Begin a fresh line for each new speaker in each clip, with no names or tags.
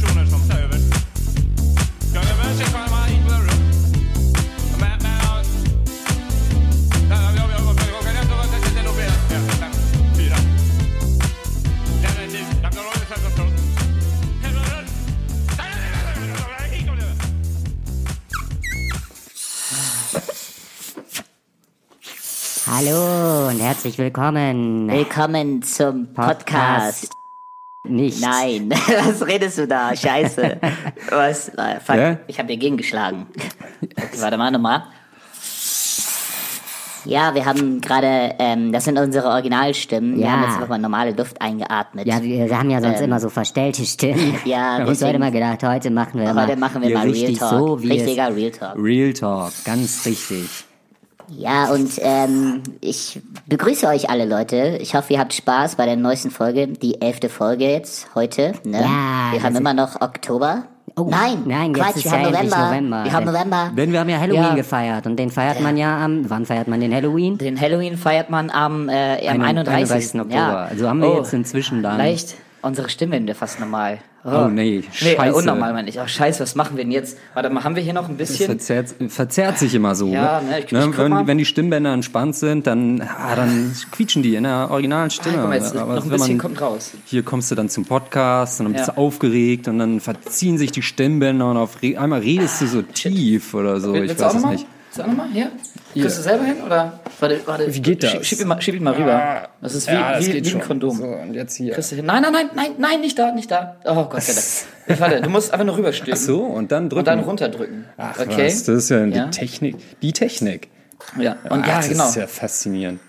personer som tar över. In på rum? Men, men, jag nog fem, fyra. Kontroll.
Hallo und herzlich willkommen.
Willkommen zum Podcast.
Nicht.
Nein, was redest du da? Scheiße. Was? Äh, Fuck,
Ja?
ich habe dir gegengeschlagen. Warte mal nochmal. Ja, wir haben gerade, ähm, das sind unsere Originalstimmen. Wir
Ja.
haben jetzt einfach mal normale Luft eingeatmet.
Ja, wir, wir haben ja sonst
Ähm.
immer so verstellte Stimmen.
Ja,
Wir haben heute mal gedacht, heute machen wir
Heute
mal
machen wir mal Real Talk.
so,
Richtiger Real Talk.
Real Talk, ganz richtig.
Ja, und ähm, ich begrüße euch alle Leute. Ich hoffe, ihr habt Spaß bei der neuesten Folge, die elfte Folge jetzt heute. Ne?
Ja,
wir haben immer noch Oktober.
Oh,
nein,
nein, jetzt
Quatsch,
ist
wir
ja
haben November.
November.
Wir haben November.
Denn wir haben ja Halloween
Ja.
gefeiert und den feiert man ja am, wann feiert man den Halloween?
Den Halloween feiert man am, äh, am 31.
Oktober.
Ja.
Also haben wir
Oh,
jetzt inzwischen dann.
Leicht. Unsere Stimme wieder fast normal.
Oh, nee,
Nee, äh,
scheiße.
unnormal meine ich. Oh, scheiße, was machen wir denn jetzt? Warte mal, haben wir hier noch ein bisschen?
verzerrt, verzerrt sich immer so.
Ja, ne, ich- ich guck
wenn,
mal.
wenn die Stimmbänder entspannt sind, dann, ah, dann quietschen die in der originalen Stimme.
Ah, mal, jetzt
Aber
noch ein
wenn
bisschen
man-
kommt raus.
Hier kommst du dann zum Podcast und dann bist
Ja.
du aufgeregt und dann verziehen sich die Stimmbänder und auf einmal redest du so tief oder so. Ich
Willst du
weiß es nicht.
Willst du auch nochmal? Hier? Kriegst du selber hin? Oder? Warte, warte.
Wie geht das?
Schieb, schieb, ihn mal, schieb ihn mal rüber. Das ist wie, wie, wie ein Kondom.
So, und jetzt hier.
Kriegst du hin? Nein, nein, nein, nein, nein, nicht da, nicht da. Oh Gott sei Dank. Ich, warte, du musst einfach nur rüberstülpen.
Ach so, und dann drücken.
Und dann runterdrücken.
Ach
okay?
was, das ist ja,
Ja.
die Technik. Die Technik.
Ja, und
Ach,
ja,
das
genau.
ist ja faszinierend.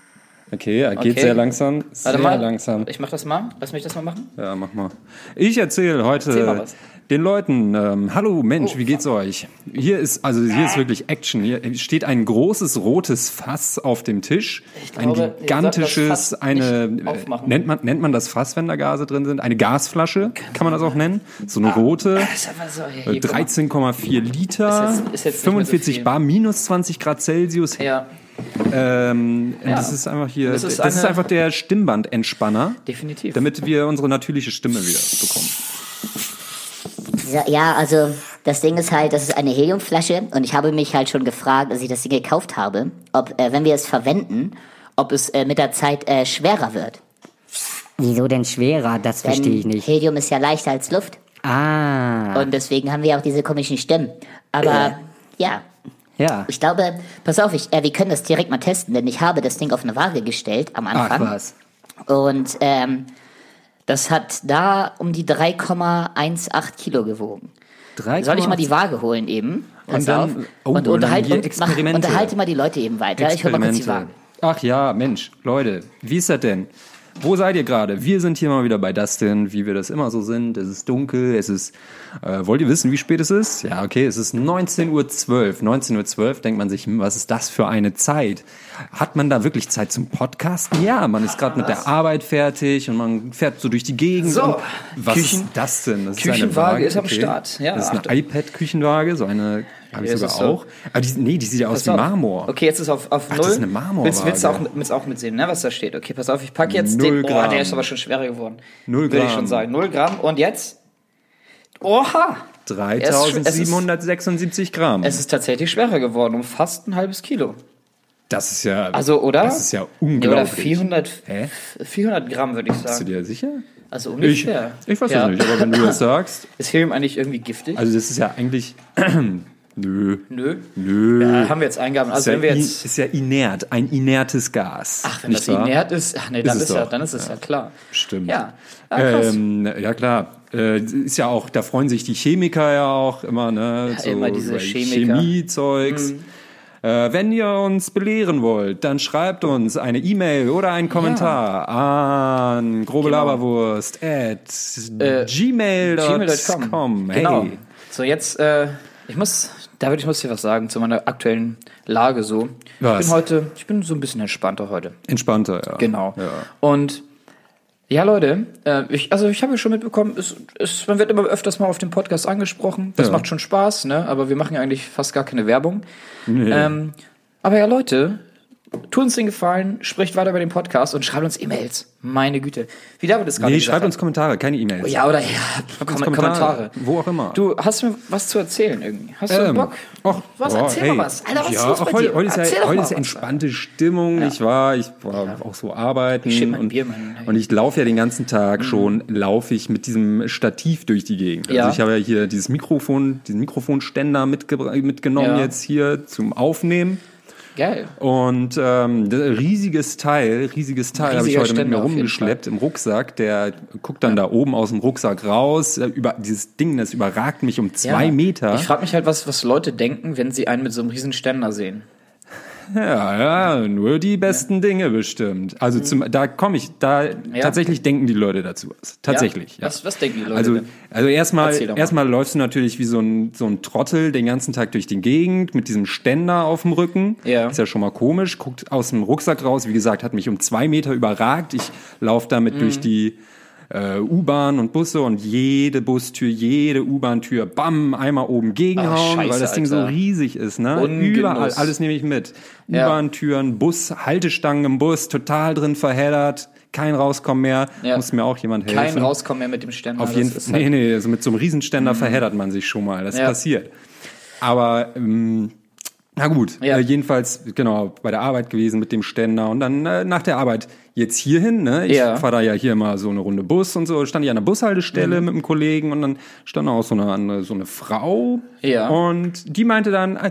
Okay, er geht
Okay.
sehr langsam. Sehr
Warte mal.
langsam.
Ich mach das mal. Lass mich das mal machen.
Ja, mach mal. Ich erzähle heute
Erzähl mal was.
Den Leuten, ähm, hallo Mensch,
Oh,
wie geht's euch? Hier ist, also hier ist wirklich Action. Hier steht ein großes rotes Fass auf dem Tisch. Ein
glaube, wir
gigantisches,
das
eine, äh, nennt man, nennt man das Fass, wenn da Gase drin sind? Eine Gasflasche, kann man das auch nennen? So eine rote.
Das ist so. Guck mal.
13,4 Liter,
Ist jetzt- ist jetzt nicht mehr so
45
viel.
Bar, minus 20 Grad Celsius.
Ja,
Ähm,
Ja.
Das ist einfach hier,
Das
das
ist
ist,
eine-
einfach der Stimmbandentspanner,
definitiv.
damit wir unsere natürliche Stimme wieder bekommen.
Ja, also das Ding ist halt, das ist eine Heliumflasche und ich habe mich halt schon gefragt, als ich das Ding gekauft habe, ob, äh, wenn wir es verwenden, ob es äh, mit der Zeit äh, schwerer wird.
Wieso denn schwerer? Das
Denn
verstehe ich nicht.
Helium ist ja leichter als Luft
Ah,
und deswegen haben wir auch diese komischen Stimmen. Aber ja,
ja.
ich glaube, pass auf, ich, äh, wir können das direkt mal testen, denn ich habe das Ding auf eine Waage gestellt am
Ach
Anfang.
was.
Und ähm, das hat da um die 3,18 Kilo gewogen. Soll ich mal die Waage holen eben? Pass
Und dann-
auf.
oh,
und unterhalte, und mach, unterhalte mal die Leute eben weiter. Ich hol mal kurz die Waage.
Ach ja, Mensch, Leute, wie ist das denn? Wo seid ihr gerade? Wir sind hier mal wieder bei Dustin, wie wir das immer so sind. Es ist dunkel, es ist. Äh, wollt ihr wissen, wie spät es ist? Ja, okay, es ist 19.12 Uhr. 19.12 Uhr denkt man sich, hm, was ist das für eine Zeit? Hat man da wirklich Zeit zum Podcasten? Ja, man ist gerade mit der Arbeit fertig und man fährt so durch die Gegend.
So,
was
Küchen-
ist das denn? Das
Küchenwaage
ist,
ist am Start. Ja,
das ist eine iPad-Küchenwaage, so eine habe ich
Ja,
sogar
es so?
auch. Aber die, nee, die sieht ja aus wie
auf.
Marmor.
Okay, jetzt ist auf, auf
Ach,
null.
das ist eine Marmorwaage.
Willst, willst, du auch, willst du auch mitsehen, ne, was da steht? Okay, pass auf, ich packe jetzt
Null
den. Oh,
Gramm.
der ist aber schon schwerer geworden.
Null
Würde ich
Gramm.
schon sagen. Null Gramm. Und jetzt? Oha! Es ist-
3776 Gramm.
Es ist tatsächlich schwerer geworden, um fast ein halbes Kilo.
das ist ja.
Also, oder?
Das ist ja unglaublich.
oder 400,
Hä?
400 Gramm, würde ich
Bist du
sagen.
dir sicher?
Also
Ich,
ungefähr.
ich weiß
Ja.
nicht, aber wenn du das sagst.
Ist Helium eigentlich irgendwie giftig?
Also, das ist ja eigentlich. Nö.
Nö.
Nö.
Ja, haben wir jetzt Eingaben.
ist,
Also
ja
wenn wir
in,
jetzt.
ist ja inert, ein inertes Gas.
Ach, wenn das
wahr?
inert ist, ach nee, dann
Ist
ist,
es
ja,
doch.
dann ist es ja, klar.
Stimmt.
Ja. Ah.
Ähm, ja klar, äh, ist ja auch, da freuen sich die Chemiker ja auch immer, ne?
Ja, immer diese Chemiker. Mhm.
Chemiezeugs. Äh, wenn ihr uns belehren wollt, dann schreibt uns eine E-Mail oder einen Kommentar an grobelaberwurst at
Äh,
gmail.com.
gmail.com.
Hey.
Genau. So, jetzt, äh, ich muss, David, ich muss dir was sagen zu meiner aktuellen Lage so. Ich
Was?
bin heute, ich bin so ein bisschen entspannter heute.
Entspannter, ja.
Genau.
Ja.
Und ja, Leute, äh, ich, also ich habe ja schon mitbekommen, es, es, man wird immer öfters mal auf dem Podcast angesprochen. Das
Ja.
macht schon Spaß, ne? Aber wir machen ja eigentlich fast gar keine Werbung. Ähm, aber ja, Leute,
tut uns den Gefallen, spricht weiter über den Podcast und schreibt uns E-Mails. Meine Güte. Wie David das gerade
Nee, schreibt uns Kommentare, keine E-Mails.
Ja, oder ja, Kom Kommentare.
Wo auch immer.
Du hast mir was zu erzählen irgendwie. Hast du
Ähm,
Bock?
Och,
was?
oh,
Erzähl
hey.
mal was. Alter, was
ja,
ist los
heute, heute ist ja, heute ist ja
was.
entspannte Stimmung. Ich war, ich war auch so arbeiten
schieb mein
und,
Bier, Mann. Mhm.
und ich laufe ja den ganzen Tag schon, laufe ich mit diesem Stativ durch die Gegend.
Ja.
Also ich habe ja hier dieses Mikrofon, diesen Mikrofonständer mitgenommen
Ja.
jetzt hier zum Aufnehmen.
Geil.
Und ähm, riesiges Teil, riesiges Teil habe ich heute mit
Ständer
mir
auf jeden
rumgeschleppt im Rucksack. Der guckt dann da oben aus dem Rucksack raus. Äh, Über dieses Ding, das überragt mich um zwei
Ja.
Meter.
Ich frage mich halt, was, was Leute denken, wenn sie einen mit so einem riesen Ständer sehen.
Ja, ja, nur die besten Dinge bestimmt. Also zum, da komme ich, da tatsächlich denken die Leute dazu was. Tatsächlich. Ja.
Was, was denken die Leute
Also,
denn?
also erstmal, erstmal läufst du natürlich wie so ein, so ein Trottel den ganzen Tag durch die Gegend mit diesem Ständer auf dem Rücken.
Ja.
Ist ja schon mal komisch. Guckt aus dem Rucksack raus. Wie gesagt, hat mich um zwei Meter überragt. Ich laufe damit
Mhm.
durch die äh, U-Bahn und Busse und jede Bustür, jede U-Bahn-Tür, bam, einmal oben gegenhauen,
scheiße,
weil das Ding so
Alter.
riesig ist, ne?
Ungenuss.
Überall, alles nehme ich mit.
Ja.
U-Bahn-Türen, Bus, Haltestangen im Bus, total drin verheddert, kein Rauskommen mehr.
Ja.
Muss mir auch jemand helfen.
Kein Rauskommen mehr mit dem Ständer.
Auf jeden Fall.
halt-
Nee, nee, also mit so einem Riesenständer verheddert man sich schon mal. Das
Ja.
passiert. Aber ähm, na gut,
Ja.
äh, jedenfalls genau bei der Arbeit gewesen mit dem Ständer und dann äh, nach der Arbeit jetzt hierhin. Ne? Ich
Ja.
fahre da ja hier mal so eine Runde Bus und so. Stand ich an der Bushaltestelle
Mhm.
mit einem Kollegen und dann stand auch so eine so eine Frau.
Ja.
Und die meinte dann, äh,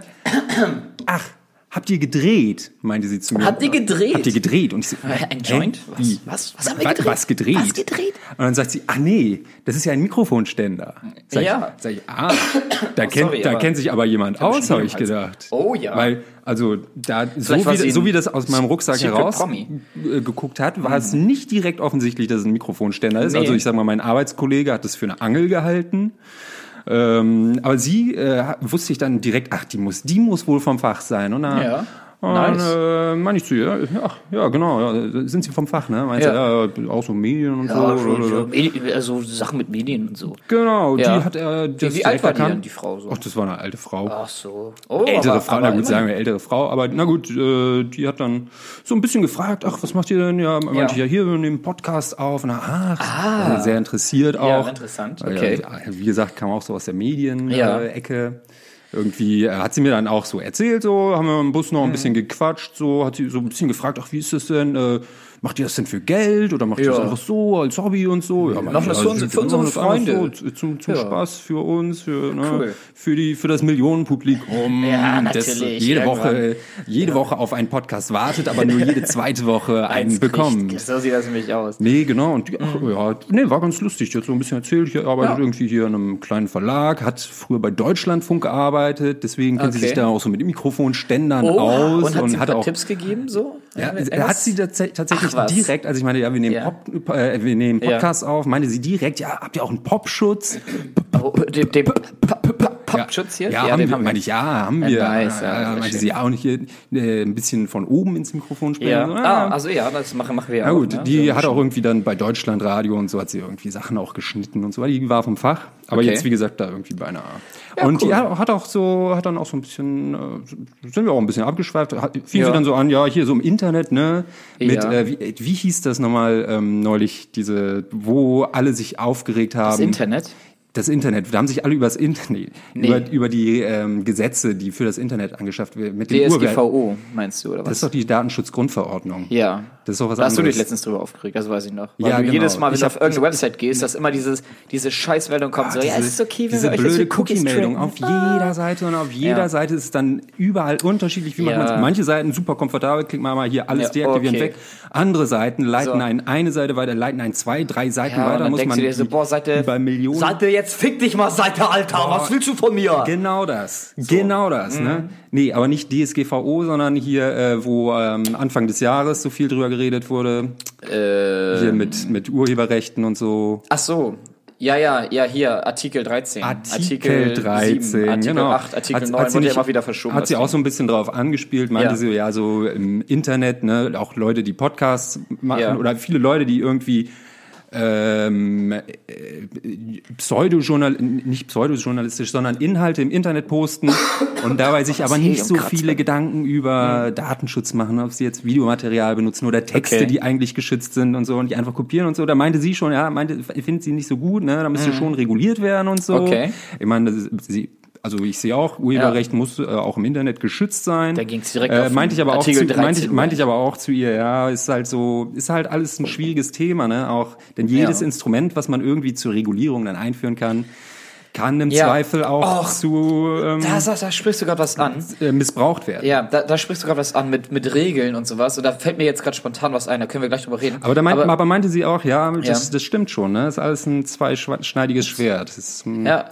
ach. Habt ihr gedreht? meinte sie zu mir.
Habt ihr gedreht?
Habt ihr gedreht? Und ich so,
Ein? Joint? Was? Was? Was haben wir gedreht?
Was gedreht?
Was gedreht?
Und dann sagt sie, ach nee, das ist ja ein Mikrofonständer. Sag
Ja.
Ich, sag ich, ah, da, kennt,
sorry,
da kennt sich aber jemand aus, habe ich gedacht.
Oh ja.
Weil, also, da, so wie, so wie das aus meinem Rucksack
Secret
heraus
Promi.
äh, geguckt hat, war es nicht direkt offensichtlich, dass es ein Mikrofonständer ist.
Nee.
Also ich sag mal, mein Arbeitskollege hat das für eine Angel gehalten. Ähm, aber sie äh, wusste ich dann direkt, ach, die muss, die muss wohl vom Fach sein. Dann,
Ja.
Und,
Nice.
äh, meine ich zu ihr, ja, ja, genau, ja, sind sie vom Fach, ne? Meint
Ja.
sie, ja, auch so Medien und
Ja,
so.
schon, schon. Medi- Also Sachen mit Medien und so.
Genau,
Ja.
die hat er das
wie alt war die denn, die Frau, so?
Ach, das war eine alte Frau.
Ach so. Oh,
ältere
aber-
Frau,
aber
na gut, sagen wir ältere Frau, aber na gut, äh, die hat dann so ein bisschen gefragt, ach, was macht ihr denn? Ja, meinte
Ja.
ich, ja, hier, wir nehmen Podcast auf. Und, ach, also sehr interessiert auch.
Ja, interessant, okay.
Wie gesagt, kam auch so aus der Medien-Ecke. Irgendwie äh, hat sie mir dann auch so erzählt, so haben wir im Bus noch ein
Mhm.
bisschen gequatscht, so hat sie so ein bisschen gefragt, ach, wie ist das denn? Äh, macht ihr das denn für Geld oder macht ihr das
Ja.
einfach so als Hobby und so? Ja,
Machen das für unsere- für unsere
das einfach
Freunde.
So, zum, zum
Ja.
Spaß für uns, für, ne,
Cool.
für die, für das Millionenpublikum.
Ja,
das jede
irgendwann.
Woche, jede Woche auf einen Podcast wartet, aber nur jede zweite Woche einen bekommt.
kriegt. So sieht das nämlich aus.
Nee, genau. Und die, ach, ja, nee, war ganz lustig. Die hat so ein bisschen erzählt. Ich arbeitet irgendwie hier in einem kleinen Verlag, hat früher bei Deutschlandfunk gearbeitet. Deswegen kennt sie
Okay.
sich da auch so mit Mikrofonständern
Oh,
aus
und hat sie ein paar
auch
Tipps gegeben, so?
ja, hat sie tats tatsächlich
Ach, was.
direkt, als ich meinte, ja, wir nehmen,
Ja.
Pop, äh, wir nehmen
Ja.
Podcast auf, meinte sie direkt, ja, habt ihr auch einen Popschutz?
Oh, den, den Popschutz hier?
Ja, haben
den
wir,
haben wir.
meine ich, ja, haben wir.
nice, ja,
ja, meinte sie, ja, und hier äh, ein bisschen von oben ins Mikrofon sprechen.
Ja.
So,
Ah, also ja, das machen, machen wir
Ja
auch.
gut,
ne?
die
So
hat auch irgendwie dann bei Deutschlandradio und so hat sie irgendwie Sachen auch geschnitten und so. Die war vom Fach, aber
Okay.
jetzt wie gesagt da irgendwie bei einer.
Ja,
und die
cool.
hat, hat auch so, hat dann auch so ein bisschen, äh, sind wir auch ein bisschen abgeschweift. Hat, fing
Ja.
sie dann so an, ja hier so im Internet, ne? Mit
Ja.
äh, wie, äh, wie hieß das nochmal ähm, neulich diese, wo alle sich aufgeregt haben?
Das Internet?
Das Internet, da haben sich alle übers Internet,
Nee.
über, über die ähm, Gesetze, die für das Internet angeschafft werden, mit dem.
DSGVO, meinst du, oder
Das
was?
ist doch die Datenschutzgrundverordnung.
Ja.
Das ist doch was
Da hast du
anderes.
dich letztens drüber aufgeregt, das weiß ich noch. Weil
Ja,
du
genau.
jedes Mal, wenn
Ich
du
hab-
auf irgendeine Website gehst, dass immer dieses, diese Scheißmeldung kommt, so, ja, es ist okay, wenn
diese
wir euch
blöde Cookie-Meldung auf jeder Seite und auf jeder
Ja.
Seite ist es dann überall unterschiedlich, wie
Ja.
man Manche Seiten super komfortabel, klickt man mal hier alles
Ja,
deaktivieren
okay.
weg. Andere Seiten leiten
So.
einen eine Seite weiter, leiten einen zwei, drei Seiten
Ja,
weiter,
dann
muss man
dir so, boah, Seite,
über Millionen
Seite, jetzt fick dich mal, Seite, Alter, was willst du von mir?
Genau das. Genau das,
Mhm.
ne? Nee, aber nicht DSGVO, sondern hier, äh, wo ähm, Anfang des Jahres so viel drüber geredet wurde.
Äh.
hier mit, mit Urheberrechten und so.
Ach so. Ja, ja, ja, hier, Artikel 13.
Artikel 13,
7, Artikel
genau.
8, Artikel
Hat-
9
hat sie
wurde ja
nicht-
immer wieder verschoben.
Hat sie auch so ein bisschen drauf angespielt, meinte
Ja.
sie, ja, so im Internet, ne, auch Leute, die Podcasts machen
Ja.
oder viele Leute, die irgendwie ähm, äh, Pseudojournal nicht pseudojournalistisch, sondern Inhalte im Internet posten und dabei sich aber nicht so viele Gedanken über Datenschutz machen, ob sie jetzt Videomaterial benutzen oder Texte,
Okay.
die eigentlich geschützt sind und so und die einfach kopieren und so. Da meinte sie schon, ja, meinte, findet sie nicht so gut, ne? Da müsste schon reguliert werden und so.
Mhm. Okay.
Ich meine, ist, sie also ich sehe auch, Urheberrecht muss äh, auch im Internet geschützt sein.
Da ging's direkt
äh, meinte ich aber auch zu, meinte, ich,
13
meinte ich aber auch zu ihr, ja, ist halt so, ist halt alles ein schwieriges Thema, ne? Auch denn jedes
Ja.
Instrument, was man irgendwie zur Regulierung dann einführen kann, kann im
Ja.
Zweifel auch
Och.
zu ähm,
Da, da, da sprichst du gerade was an.
äh, missbraucht werden.
Ja, da, da sprichst du gerade was an mit, mit Regeln und sowas. Und da fällt mir jetzt gerade spontan was ein, da können wir gleich drüber reden.
Aber, da meint, aber, meinte sie auch, ja, das,
Ja.
das stimmt schon, ne? Ist alles ein zweischneidiges Schwert. Ist hm,
ja,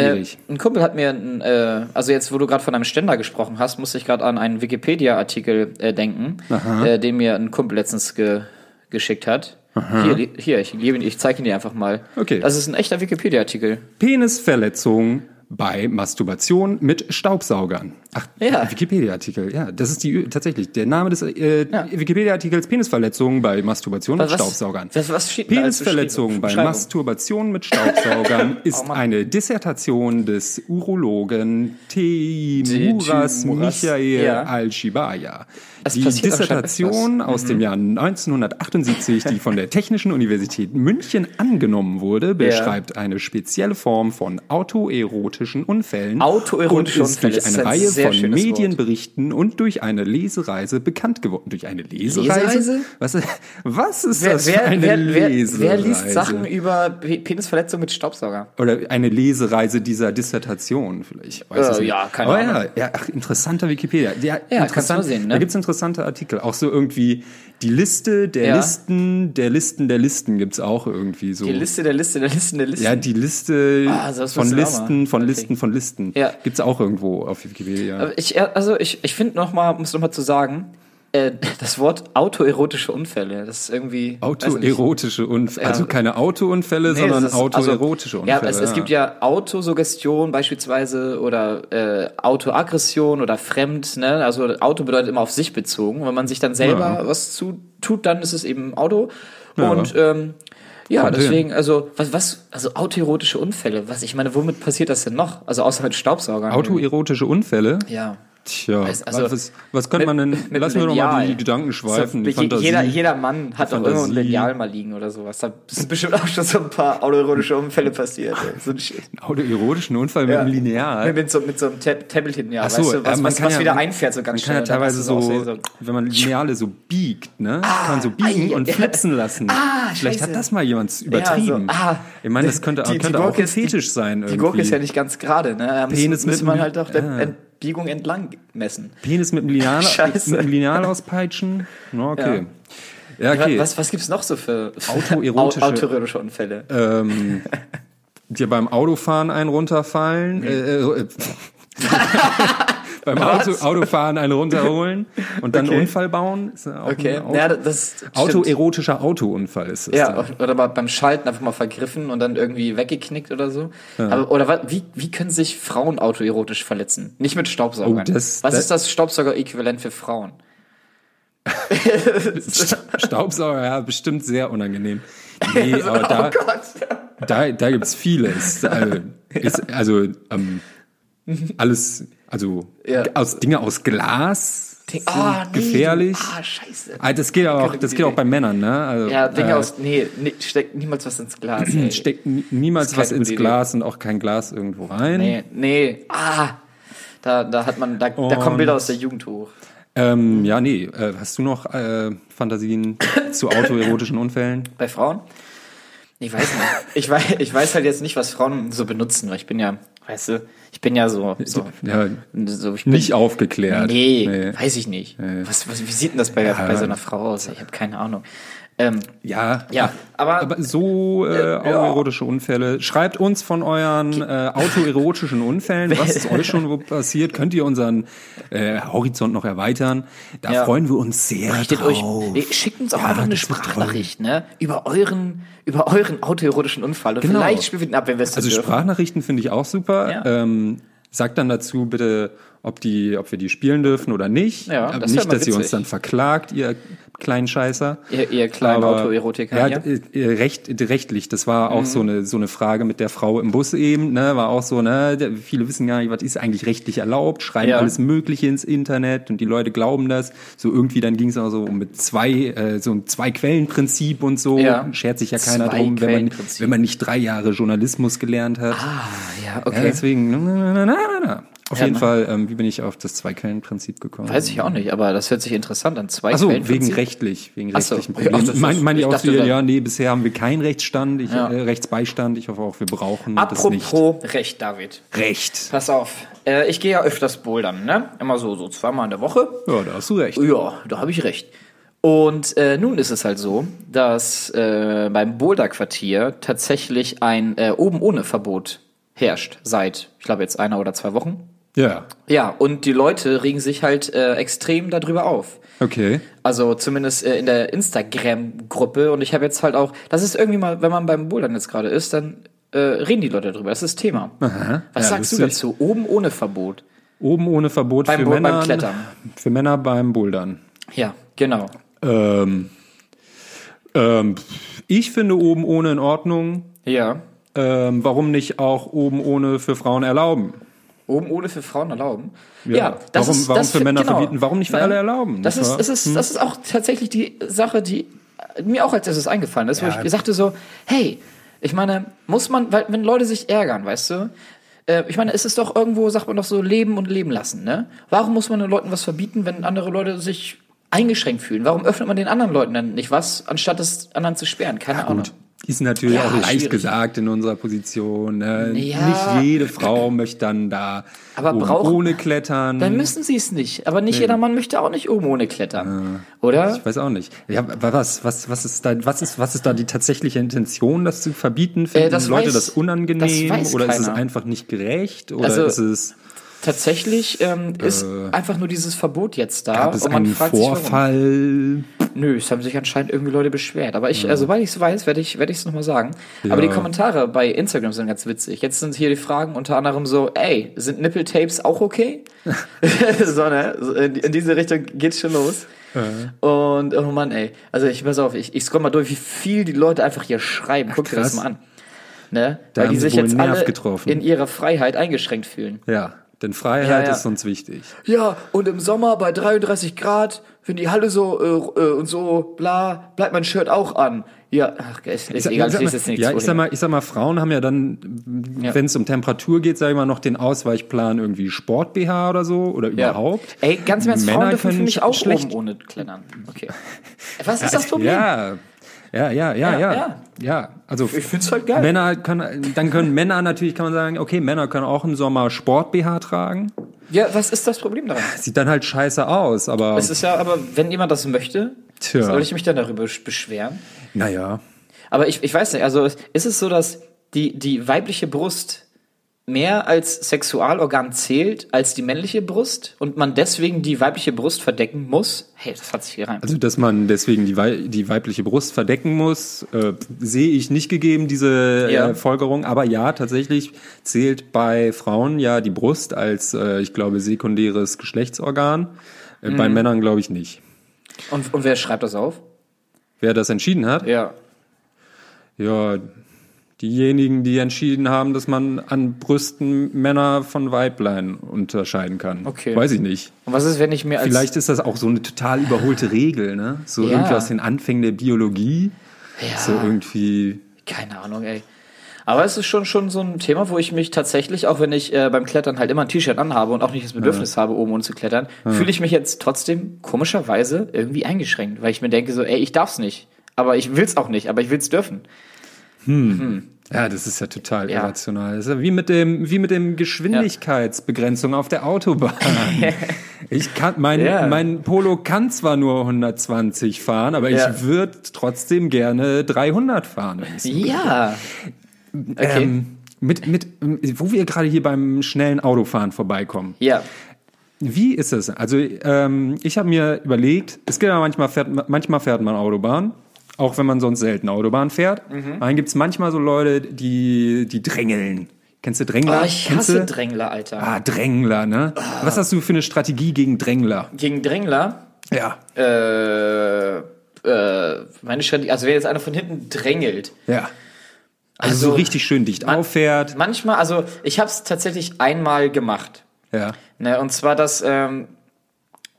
schwierig.
Äh, ein Kumpel hat mir, äh, also jetzt, wo du gerade von einem Ständer gesprochen hast, musste ich gerade an einen Wikipedia-Artikel äh, denken, äh, den mir ein Kumpel letztens ge geschickt hat. Hier, li- hier, ich, ich zeige ihn dir einfach mal.
Okay.
Das ist ein echter Wikipedia-Artikel.
Penisverletzung bei Masturbation mit Staubsaugern. Ach,
Ja.
Wikipedia-Artikel, ja, das ist die tatsächlich der Name des äh, Wikipedia-Artikels Penisverletzung bei Masturbation mit
Was-
Staubsaugern.
was- was steht denn da als
Penisverletzung bei? Masturbation mit Staubsaugern ist
Mann.
eine Dissertation des Urologen Teimuras, Michael
ja.
Al-Shibaya. Die Dissertation aus
Mhm.
dem Jahr 1978, die von der Technischen Universität München angenommen wurde, beschreibt eine spezielle Form von autoerotischen Unfällen
Autoerotische
und ist
Unfälle,
durch eine
ein
Reihe von
schönes Wort.
Medienberichten und durch eine Lesereise bekannt geworden. Durch eine Lesereise?
Lesereise?
Was, was ist
Wer,
das
wer,
für eine
wer, wer,
Lesereise?
wer liest Sachen über Pe- Penisverletzung mit Staubsauger?
Oder eine Lesereise dieser Dissertation vielleicht. Ich weiß
Äh,
nicht.
ja, keine
Aber
Ahnung.
Ja, ja, ach, interessanter Wikipedia. Ja,
Ja,
interessant.
kannst du sehen, ne?
Da gibt's interessante Artikel. Auch so irgendwie die Liste der
Ja.
Listen, der Listen der Listen gibt's auch irgendwie so.
Die Liste der Liste der Listen der Listen.
ja, die Liste
Ah, sowas
von
du auch
Listen, von. Listen, von Listen.
Ja.
Gibt's auch irgendwo auf Wikipedia.
Ich, ja, also ich, ich finde noch mal, muss noch mal zu sagen, äh, das Wort autoerotische Unfälle, das ist irgendwie.
Autoerotische Unfälle.
Ja.
Also keine Autounfälle,
Nee,
sondern
ist-
autoerotische
also,
Unfälle.
Ja, es, es gibt ja Autosuggestion beispielsweise oder äh, Autoaggression oder fremd. Ne? Also Auto bedeutet immer auf sich bezogen. Wenn man sich dann selber
Ja.
was zu tut, dann ist es eben Auto. Und ähm, ja,
Kommt
deswegen, also was, was, also autoerotische Unfälle. Was ich meine, womit passiert das denn noch? Also außer mit Staubsaugern.
Autoerotische Unfälle?
Ja.
Tja,
also
was, was könnte man denn,
Mit- mit
lassen wir doch mal die Gedanken schweifen, die
So,
Fantasie.
jeder, jeder Mann hat doch irgendwo ein. Lineal mal liegen oder sowas. Da sind bestimmt auch schon so ein paar autoerotische Unfälle passiert. So ein Shit.
Autoerotischen Unfall mit
Ja.
einem Lineal.
Mit, mit, so, mit so einem Tab Tablet hinten, ja.
Ach so,
weißt du, was,
äh, man
was,
kann
was
ja-
wieder
man-
einfährt so ganz
Man kann ja
schnell. Dann
teilweise
hast du
so, wenn man Lineale so biegt, ne, kann man so biegen
ai,
und
ja.
flipsen lassen.
Ah,
Vielleicht hat das mal jemand übertrieben.
Ja, so, ah.
ich meine, das könnte,
Die- die
könnte auch
Gurke
ein
die-
Fetisch sein.
Die Gurke ist ja nicht ganz gerade, ne?
Penis
müsste man halt auch Entbiegung entlang messen.
Penis mit einem Lineal,
Scheiße.
mit einem Lineal auspeitschen. Na, okay. Ja, okay.
Was, was gibt's noch so für
Autoerotische-
Au- autoerotische Unfälle?
Ähm, dir beim Autofahren einen runterfallen. Äh, äh, beim Auto? Autofahren einen runterholen und dann
Okay.
einen Unfall bauen. Ja
Okay,
Auto,
ja, das.
Autoerotischer Autounfall ist es.
Ja,
dann.
oder beim Schalten einfach mal vergriffen und dann irgendwie weggeknickt oder so. Aber, oder wie, wie können sich Frauen autoerotisch verletzen? Nicht mit Staubsaugern.
Oh, das-
Was
das-
ist das Staubsauger-Äquivalent für Frauen?
Staubsauger, ja, bestimmt sehr unangenehm. Nee, aber da,
Oh Gott.
da, da gibt's vieles. Also, ist, also ähm, alles, also
Ja.
aus Dinge aus Glas sind
Ah, nee.
gefährlich.
Ah, scheiße.
Ah, das geht auch, das geht auch bei Männern, ne? Also,
Ja, Dinge
äh,
aus. Nee, nee, steckt niemals was ins Glas. Ey.
steckt nie- niemals was ins
Idee.
Glas und auch kein Glas irgendwo rein.
Nee, nee. Ah. Da, da hat man, da, da
Und-
kommen Bilder aus der Jugend hoch.
Ähm, ja, nee. Äh, hast du noch äh, Fantasien zu autoerotischen Unfällen?
Bei Frauen? Ich weiß nicht. Ich weiß, ich weiß halt jetzt nicht, was Frauen so benutzen, weil ich bin ja, weißt du, ich bin ja so, so,
Ja,
so ich bin,
nicht aufgeklärt.
Nee, weiß ich nicht. Was, was, wie sieht denn das bei, bei so einer Frau aus? Ich habe keine Ahnung. Ähm,
Ja,
Ja, aber-
aber so äh, autoerotische Unfälle. Schreibt uns von euren äh, autoerotischen Unfällen, was ist euch schon passiert. Könnt ihr unseren äh, Horizont noch erweitern? Da
Ja.
freuen wir uns sehr
richtet
drauf.
euch, nee, schickt uns auch
Ja,
einfach eine Sprachnachricht, ne? Über euren, über euren autoerotischen Unfall. Und
Genau.
vielleicht spielen wir den ab, wenn wir es
Also
dürfen.
Sprachnachrichten finde ich auch super.
Ja.
Ähm, sagt dann dazu bitte, ob die, ob wir die spielen dürfen oder nicht.
Ja,
Aber
das
nicht, dass ihr uns dann verklagt. Ihr kleinen Scheißer.
Ihr, ihr kleinen
Aber-
Autoerotiker
ja,
hier.
äh, äh, recht, rechtlich, das war auch so eine so eine Frage mit der Frau im Bus eben, ne, war auch so, ne, viele wissen gar nicht, was ist eigentlich rechtlich erlaubt, schreiben
Ja.
alles Mögliche ins Internet und die Leute glauben das. So irgendwie dann ging es auch so um mit zwei äh, so ein zwei Quellenprinzip und so,
Ja.
schert sich ja keiner drum, wenn man
Zwei-Quellen-Prinzip.
wenn man nicht drei Jahre Journalismus gelernt hat.
Ah, ja,
Ja,
okay.
deswegen, na, na, na, na, na, na. Auf
Ja,
jeden
ne?
Fall, ähm, wie bin ich auf das Zwei-Quellen-Prinzip gekommen?
Weiß ich auch nicht, aber das hört sich interessant an. Zwei
Achso, wegen rechtlich, wegen
so.
rechtlichen
Ach,
Problemen.
ist-
Mein, meine
ich
auch wieder, ja, nee, bisher haben wir keinen Rechtsstand, ich,
Ja.
äh, Rechtsbeistand. Ich hoffe auch, wir brauchen das nicht.
Apropos Recht, David.
Recht.
Pass auf. Äh, ich gehe ja öfters bouldern, ne? Immer so, so zweimal in der Woche.
Ja, da hast du recht.
Ja, da habe ich recht. Und äh, nun ist es halt so, dass äh, beim Boulderquartier tatsächlich ein äh, oben ohne Verbot herrscht seit, ich glaube jetzt einer oder zwei Wochen.
Ja,
Ja, und die Leute regen sich halt äh, extrem darüber auf.
okay.
Also zumindest äh, in der Instagram-Gruppe. Und ich habe jetzt halt auch, das ist irgendwie mal, wenn man beim Bouldern jetzt gerade ist, dann äh, reden die Leute darüber. Das ist Thema.
Aha.
Was
ja,
sagst du
lustig.
dazu? Oben ohne Verbot.
Oben ohne Verbot
Beim
für
Bo- beim
Männer.
Klettern.
Für Männer beim Bouldern.
Ja, genau.
Ähm, ähm, ich finde oben ohne in Ordnung.
Ja.
Ähm, warum nicht auch oben ohne für Frauen erlauben?
Oben ohne für Frauen erlauben. Ja, das
Warum-
ist,
warum
das
für Männer
genau.
verbieten? Warum nicht für alle erlauben?
Das ist, es ist, das ist auch tatsächlich die Sache, die mir auch als erstes eingefallen ist, wo ich sagte so, hey, ich meine, muss man, weil wenn Leute sich ärgern, weißt du, äh, ich meine, es ist doch irgendwo, sagt man doch so, leben und leben lassen, ne? Warum muss man den Leuten was verbieten, wenn andere Leute sich eingeschränkt fühlen? Warum öffnet man den anderen Leuten dann nicht was, anstatt es anderen zu sperren? Keine Ahnung.
Ist natürlich
Ja,
auch leicht
schwierig.
gesagt in unserer Position. Ne?
Ja.
Nicht jede Frau möchte dann da
Aber
oben
brauchen-
ohne klettern.
Dann müssen sie es nicht. Aber nicht jeder Mann möchte auch nicht oben ohne klettern. Oder?
ich weiß auch nicht. Ja, was, was, was ist da, was ist, was ist da die tatsächliche Intention, das zu verbieten? Finden
Äh, das
Leute
weiß-
das unangenehm?
das
oder ist es
keiner.
einfach nicht gerecht? Oder
Also,
ist es,
Tatsächlich ähm, ist einfach nur dieses Verbot jetzt da.
gab es einen. Vorfall?
Nö, es haben sich anscheinend irgendwie Leute beschwert. Aber ich, also, sobald ich es weiß, werde ich werde ich es nochmal sagen. Aber die Kommentare bei Instagram sind ganz witzig. Jetzt sind hier die Fragen unter anderem so, ey, sind Nippeltapes auch okay? so, ne? In, diese Richtung geht's schon los. Und, oh Mann, ey. Also ich pass auf, ich, ich scroll mal durch, wie viel die Leute einfach hier schreiben. Guck dir das mal an. Ne?
Da
Weil die sich jetzt alle
getroffen.
in ihrer Freiheit eingeschränkt fühlen.
Ja, denn Freiheit
Ja, ja.
ist uns wichtig.
Ja, und im Sommer bei 33 Grad, wenn die Halle so äh, äh, und so bla, bleibt mein Shirt auch an. Ja, ach, ist, ist
sag-
egal,
ich
ich
mal- ja, ich sag mal, ich sag mal, Frauen haben ja dann,
Ja.
wenn es um Temperatur geht, sag ich mal, noch den Ausweichplan irgendwie Sport BH oder so oder
ja.
überhaupt.
Ey, ganz im Ernst,
Männer
Frauen dürfen für
können
mich auch
schlecht-
oben ohne klettern. Okay. Was ist das Problem?
Ja, ja, ja, ja,
Ja,
ja.
ja.
Ja, also
Ich find's halt geil.
Männer können, dann können Männer natürlich, kann man sagen, okay, Männer können auch im Sommer Sport BH tragen.
Ja, was ist das Problem daran?
Sieht dann halt scheiße aus, aber
Es ist ja, aber wenn jemand das möchte,
Tja.
soll ich mich dann darüber beschweren?
naja.
Aber ich, ich weiß nicht, also ist es so, dass die, die weibliche Brust mehr als Sexualorgan zählt als die männliche Brust und man deswegen die weibliche Brust verdecken muss? Hey, das hat sich hier rein.
Also, dass man deswegen die, Wei die weibliche Brust verdecken muss, äh, sehe ich nicht gegeben, diese
Ja.
äh, Folgerung. Aber ja, tatsächlich zählt bei Frauen ja die Brust als, äh, ich glaube, sekundäres Geschlechtsorgan. Äh,
Mhm.
Bei Männern glaube ich nicht.
Und, und wer schreibt das auf?
Wer das entschieden hat?
Ja.
Ja, diejenigen, die entschieden haben, dass man an Brüsten Männer von Weiblein unterscheiden kann.
Okay.
Weiß ich nicht.
Und was ist, wenn ich mir als
Vielleicht ist das auch so eine total überholte Regel, ne? So
Ja.
irgendwie aus den Anfängen der Biologie.
ja,
So irgendwie.
keine Ahnung, ey. Aber es ist schon schon so ein Thema, wo ich mich tatsächlich, auch wenn ich äh, beim Klettern halt immer ein T-Shirt anhabe und auch nicht das Bedürfnis habe, oben ohne zu klettern, fühle ich mich jetzt trotzdem komischerweise irgendwie eingeschränkt, weil ich mir denke so, ey, ich darf's nicht. Aber ich will's auch nicht, aber ich will's dürfen.
Ja, das ist ja total
Ja.
irrational. Das ist ja wie mit dem, wie mit dem Geschwindigkeitsbegrenzung auf der Autobahn. ich kann, mein,
Ja.
mein Polo kann zwar nur 120 fahren, aber
Ja.
ich würde trotzdem gerne 300 fahren.
Ja. Okay.
Ähm, mit, mit, wo wir gerade hier beim schnellen Autofahren vorbeikommen.
ja.
Wie ist es? Also ähm, ich habe mir überlegt, es gibt ja manchmal fährt, manchmal fährt man Autobahn, auch wenn man sonst selten Autobahn fährt. Dann gibt es manchmal so Leute, die, die drängeln. Kennst du Drängler?
Oh, ich hasse? Drängler, Alter.
Ah, Drängler, ne? Was hast du für eine Strategie gegen Drängler?
Gegen Drängler,
Ja.
äh, meine Strategie, also wenn jetzt einer von hinten drängelt,
Ja. Also, so
Also,
richtig schön dicht auffährt.
manchmal, also ich habe es tatsächlich einmal gemacht.
Ja.
Ne, und zwar das, ähm,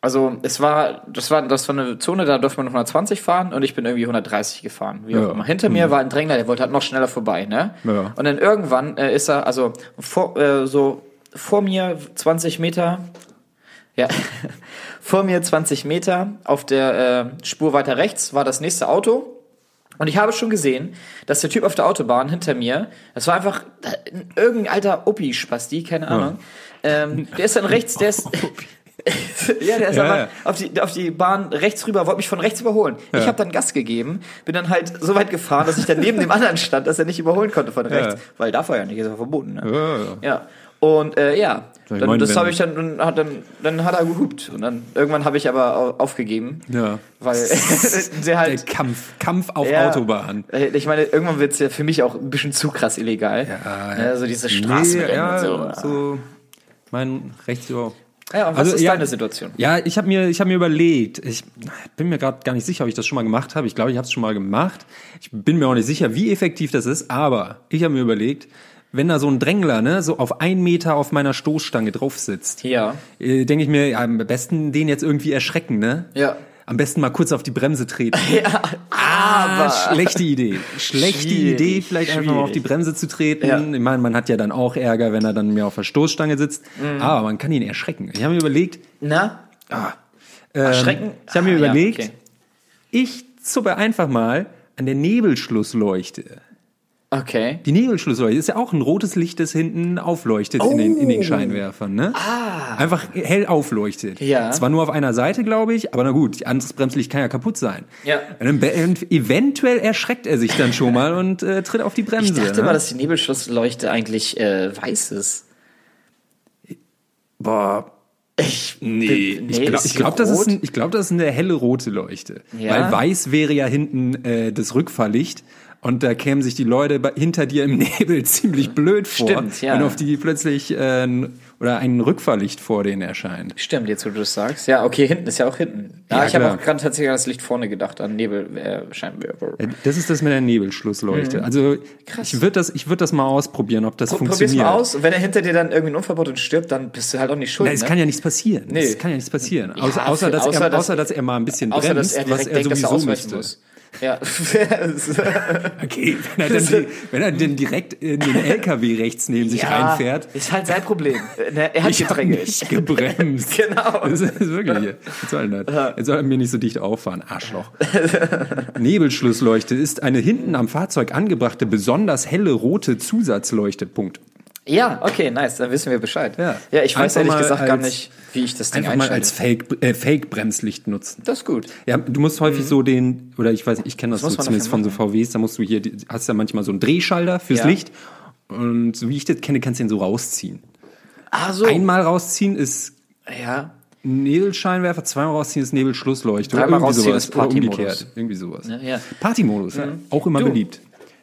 also es war, das war, das war eine Zone, da durfte man 120 fahren und ich bin irgendwie 130 gefahren. Wie auch
Ja.
immer. Hinter mir war ein Drängler, der wollte halt noch schneller vorbei, ne?
Ja.
Und dann irgendwann äh, ist er, also vor, äh, so vor mir 20 Meter, ja, vor mir 20 Meter auf der äh, Spur weiter rechts war das nächste Auto. Und ich habe schon gesehen, dass der Typ auf der Autobahn hinter mir, das war einfach äh, irgendein alter Uppi-Spasti, keine Ahnung. Ähm, der ist dann rechts, der ist. ja, der ist
Ja,
aber
ja.
auf die, auf die Bahn rechts rüber, wollte mich von rechts überholen. Ich habe dann Gas gegeben, bin dann halt so weit gefahren, dass ich dann neben dem anderen stand, dass er nicht überholen konnte von rechts.
Ja.
Weil darf er ja nicht, ist ja verboten. Ne?
Ja, ja.
Ja. Und äh, ja, dann,
meine,
das habe ich dann, dann hat, dann, dann hat er gehupt. Und dann irgendwann habe ich aber au- aufgegeben.
Ja.
Weil der
Der
halt.
Kampf, Kampf auf
Ja.
Autobahn.
Äh, Ich meine, irgendwann wird's ja für mich auch ein bisschen zu krass illegal.
Ja,
Ne, so diese Straßenrennen
ja,
und so.
so. Mein rechts über.
Ja, und was
Also,
ist
ja,
deine Situation?
Ja, ich habe mir, ich hab mir überlegt, ich bin mir gerade gar nicht sicher, ob ich das schon mal gemacht habe. Ich glaube, ich habe es schon mal gemacht. Ich bin mir auch nicht sicher, wie effektiv das ist, aber ich habe mir überlegt, wenn da so ein Drängler ne, so auf einen Meter auf meiner Stoßstange drauf sitzt,
Ja.
äh, denke ich mir, ja, am besten den jetzt irgendwie erschrecken, ne?
Ja.
Am besten mal kurz auf die Bremse treten.
Ja, aber.
Schlechte Idee. Schlechte
Schwierig,
Idee, vielleicht einfach mal auf die
schwierig.
Bremse zu treten.
Ja.
Ich meine, man hat ja dann auch Ärger, wenn er dann mehr auf der Stoßstange sitzt.
Mhm.
Aber man kann ihn erschrecken. Ich habe mir überlegt,
Na?
ähm,
Erschrecken?
ich habe mir
Ah, ja,
überlegt,
okay.
ich zuppe einfach mal an der Nebelschlussleuchte.
Okay.
Die Nebelschlussleuchte ist ja auch ein rotes Licht, das hinten aufleuchtet in, den, in
Oh.
den Scheinwerfern. Ne? Ah. Einfach hell aufleuchtet.
Ja.
Zwar nur auf einer Seite, glaube ich, aber na gut, anderes Bremslicht kann ja kaputt sein.
Ja.
Und eventuell erschreckt er sich dann schon mal und äh, tritt auf die Bremse.
Ich dachte
ne?
immer, dass die Nebelschlussleuchte eigentlich äh, weiß ist.
Boah,
Ich,
Nee, ich glaube, glaub, das, ist ein, ich glaub, das ist eine helle rote Leuchte.
Ja?
Weil weiß wäre ja hinten äh, das Rückfahrlicht und da kämen sich die Leute hinter dir im Nebel ziemlich blöd vor,
Stimmt, ja.
wenn auf die plötzlich äh, ein- oder ein Rückfahrlicht vor denen erscheint.
Stimmt, jetzt wo du das sagst. Ja, okay, hinten ist ja auch hinten. Ja,
Ja,
ich habe auch gerade tatsächlich an das Licht vorne gedacht, an Nebel, äh, Scheinwerfer.
Äh, Das ist das mit der Nebelschlussleuchte. Also
Krass.
ich würde das, ich würd das mal ausprobieren, ob das
Probier's
funktioniert.
mal aus. Und wenn er hinter dir dann irgendwie einen Unfall baut und stirbt, dann bist du halt auch nicht schuld.
Na, es
ne?
kann ja nichts passieren.
Nee.
Es kann ja nichts passieren.
Ja,
außer, außer, dass
außer,
er,
dass-
außer dass er mal ein bisschen bremst,
er
was er
denkt, er
sowieso müsste.
muss. Ja.
Okay, wenn er, dann, wenn er denn direkt in den LKW rechts neben sich
ja,
reinfährt.
Ist halt sein Problem. Ne, Er hat
Ich
gedrängelt.
nicht gebremst.
Genau.
Das ist wirklich. Was soll das? Jetzt soll er mir nicht so dicht auffahren, Arschloch. Nebelschlussleuchte ist eine hinten am Fahrzeug angebrachte, besonders helle rote Zusatzleuchte. Punkt.
Ja, okay, nice. Dann wissen wir Bescheid.
Ja.
ja ich weiß
Einfach
ehrlich gesagt gar
als-
nicht, wie ich das Ding
Einfach mal als Fake, äh, Fake-Bremslicht nutzen.
das ist gut.
Ja, du musst häufig so den, oder ich weiß ich kenne das,
Mhm. muss
so zumindest von so VWs, da musst du hier, hast ja manchmal so einen Drehschalter fürs
Ja.
Licht. Und so wie ich das kenne, kannst du den so rausziehen.
Ah, so.
Einmal rausziehen ist
ja.
Nebelscheinwerfer, zweimal rausziehen ist Nebelschlussleuchte. oder
Dreimal
irgendwie
rausziehen
sowas.
ist
Oder
Partymodus.
umgekehrt. Irgendwie sowas.
Ja, ja.
Partymodus, ja. Auch immer
Du,
beliebt.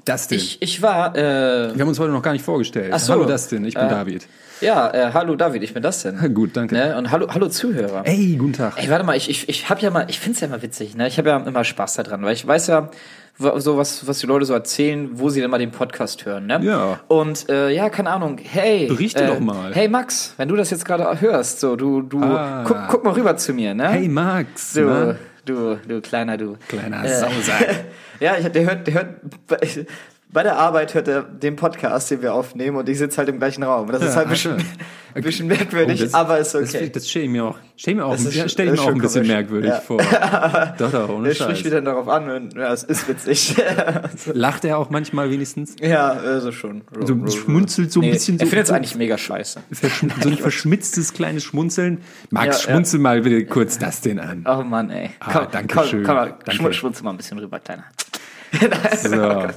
Dustin.
Ich, ich war, äh,
Wir haben uns heute noch gar nicht vorgestellt.
Ach so.
Hallo Dustin, ich bin
Äh,
David.
ja, äh, hallo David, ich bin das denn.
Gut, danke.
Ne? Und hallo, hallo Zuhörer.
Ey, guten Tag.
Ey, warte mal, ich, ich, ich hab ja mal, ich find's ja immer witzig, ne? Ich habe ja immer Spaß daran, weil ich weiß ja, so was, was die Leute so erzählen, wo sie denn mal den Podcast hören, ne?
Ja.
Und äh, ja, keine Ahnung, hey.
Berichte
äh,
doch mal.
Hey Max, wenn du das jetzt gerade hörst, so, du, du,
Ah.
guck, guck mal rüber zu mir, ne?
Hey Max.
Du,
ne?
Du, du kleiner du.
Kleiner
Äh,
Sausack.
Ja, ich, der hört, der hört, bei, der Arbeit hört er den Podcast, den wir aufnehmen und ich sitze halt im gleichen Raum. Das ist halt ein bisschen, ein bisschen merkwürdig,
Oh, das-
aber ist
Das,
okay.
das stelle ich mir auch, stell ich mir auch,
Das ist
ja, stell ich
das
mir auch ein bisschen
komisch.
merkwürdig
Ja.
vor. Doch, doch, ohne
Der
Scheiß.
spricht wieder darauf an und ja, es ist witzig.
Lacht er auch manchmal wenigstens?
ja, also schon.
So schmunzelt so ein bisschen
Er findet es
so-
eigentlich mega scheiße.
So ein verschmitztes kleines Schmunzeln. Max,
Ja, ja.
schmunzel mal bitte kurz das denn an.
Oh Mann, ey.
Ah, danke
komm,
schön.
komm mal,
Danke.
schmu- schmunzel mal ein bisschen rüber, Kleiner.
So.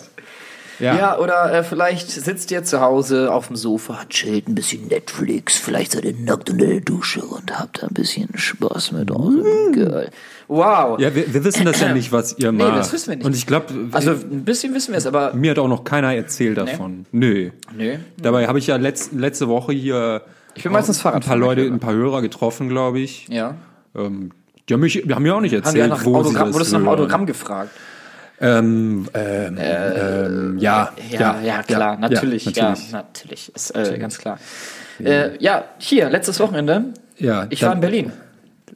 Ja.
Ja, oder äh, vielleicht sitzt ihr zu Hause auf dem Sofa, chillt ein bisschen Netflix, vielleicht seid ihr nackt unter der Dusche und habt ein bisschen Spaß mit eurem Girl. Wow.
Ja, wir, wir wissen das ja nicht, was ihr
Nee,
macht.
das wissen wir nicht.
Und ich glaube,
Also ein bisschen wissen wir es, aber
mir hat auch noch keiner erzählt davon. Nö.
Nö.
Dabei habe ich ja letz, letzte Woche hier
ich bin meistens
ein paar Leute, ein paar Hörer getroffen, glaube ich.
Ja.
Ähm, die haben, mich, die haben mir auch nicht
Haben
erzählt,
die ja nach
wo
Autogramm,
sie
wurdest
das
du nach. Autogramm gefragt?
Ähm, ähm, ähm, ja,
Ja, ja, klar, natürlich, ja,
natürlich.
natürlich, ist äh, ganz klar. Äh, ja, hier, letztes Wochenende,
Ja,
ich war in Berlin.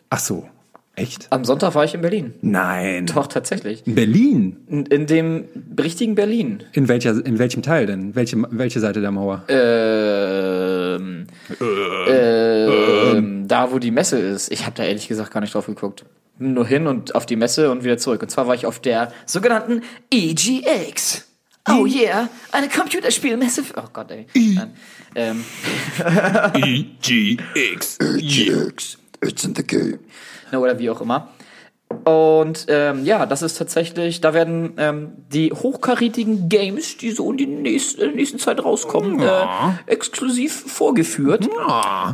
Ach so, echt?
Am Sonntag war ich in Berlin.
Nein.
Doch, tatsächlich.
In Berlin?
In, in dem richtigen Berlin.
In, welcher, in welchem Teil denn? Welche, welche Seite der Mauer?
Ähm, ähm, da, wo die Messe ist. Ich habe da ehrlich gesagt gar nicht drauf geguckt. Nur hin und auf die Messe und wieder zurück. Und zwar war ich auf der sogenannten EGX. Oh yeah, eine Computerspielmesse. für- Oh Gott, ey. Nein. Ähm,
EGX.
It's in the game.
ne, oder wie auch immer. Und ähm, ja, das ist tatsächlich, da werden ähm, die hochkarätigen Games, die so in die nächste, in der nächsten Zeit rauskommen, äh, exklusiv vorgeführt.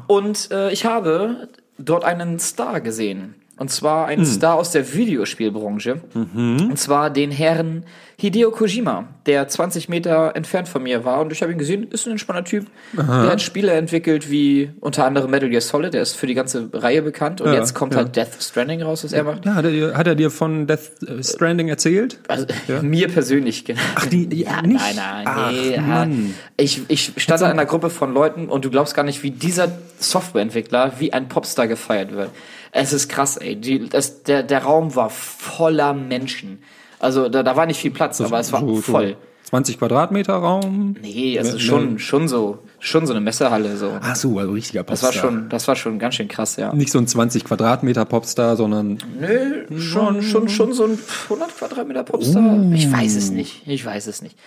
Und äh, ich habe dort einen Star gesehen. Und zwar einen Star aus der Videospielbranche. Und zwar den Herrn Hideo Kojima, der 20 Meter entfernt von mir war. Und ich habe ihn gesehen, ist ein entspannter Typ. Der hat Spiele entwickelt wie unter anderem Metal Gear Solid, der ist für die ganze Reihe bekannt. Und
Ja,
jetzt kommt
ja.
halt Death Stranding raus, was er macht.
Ja, hat er, dir, hat er dir von Death Stranding erzählt?
Also, mir persönlich. Ach,
die-
ja,
nicht?
Nein, nein,
Ach,
nee. ja.
Mann.
Ich, ich stand da in einer Gruppe von Leuten und du glaubst gar nicht, wie dieser Softwareentwickler wie ein Popstar gefeiert wird. Es ist krass, ey. Die, das, der, der Raum war voller Menschen. Also da, da war nicht viel Platz, aber es war
So-
voll.
20 Quadratmeter Raum?
Nee, also
Ne-
schon, schon so, schon so eine Messehalle so.
Ach so, also richtiger
Das
Popstar.
war schon, das war schon ganz schön krass, ja.
Nicht so ein 20 Quadratmeter Popstar, sondern
Nö, schon, schon, schon so ein 100 Quadratmeter Popstar.
Uh.
Ich weiß es nicht. Ich weiß es nicht.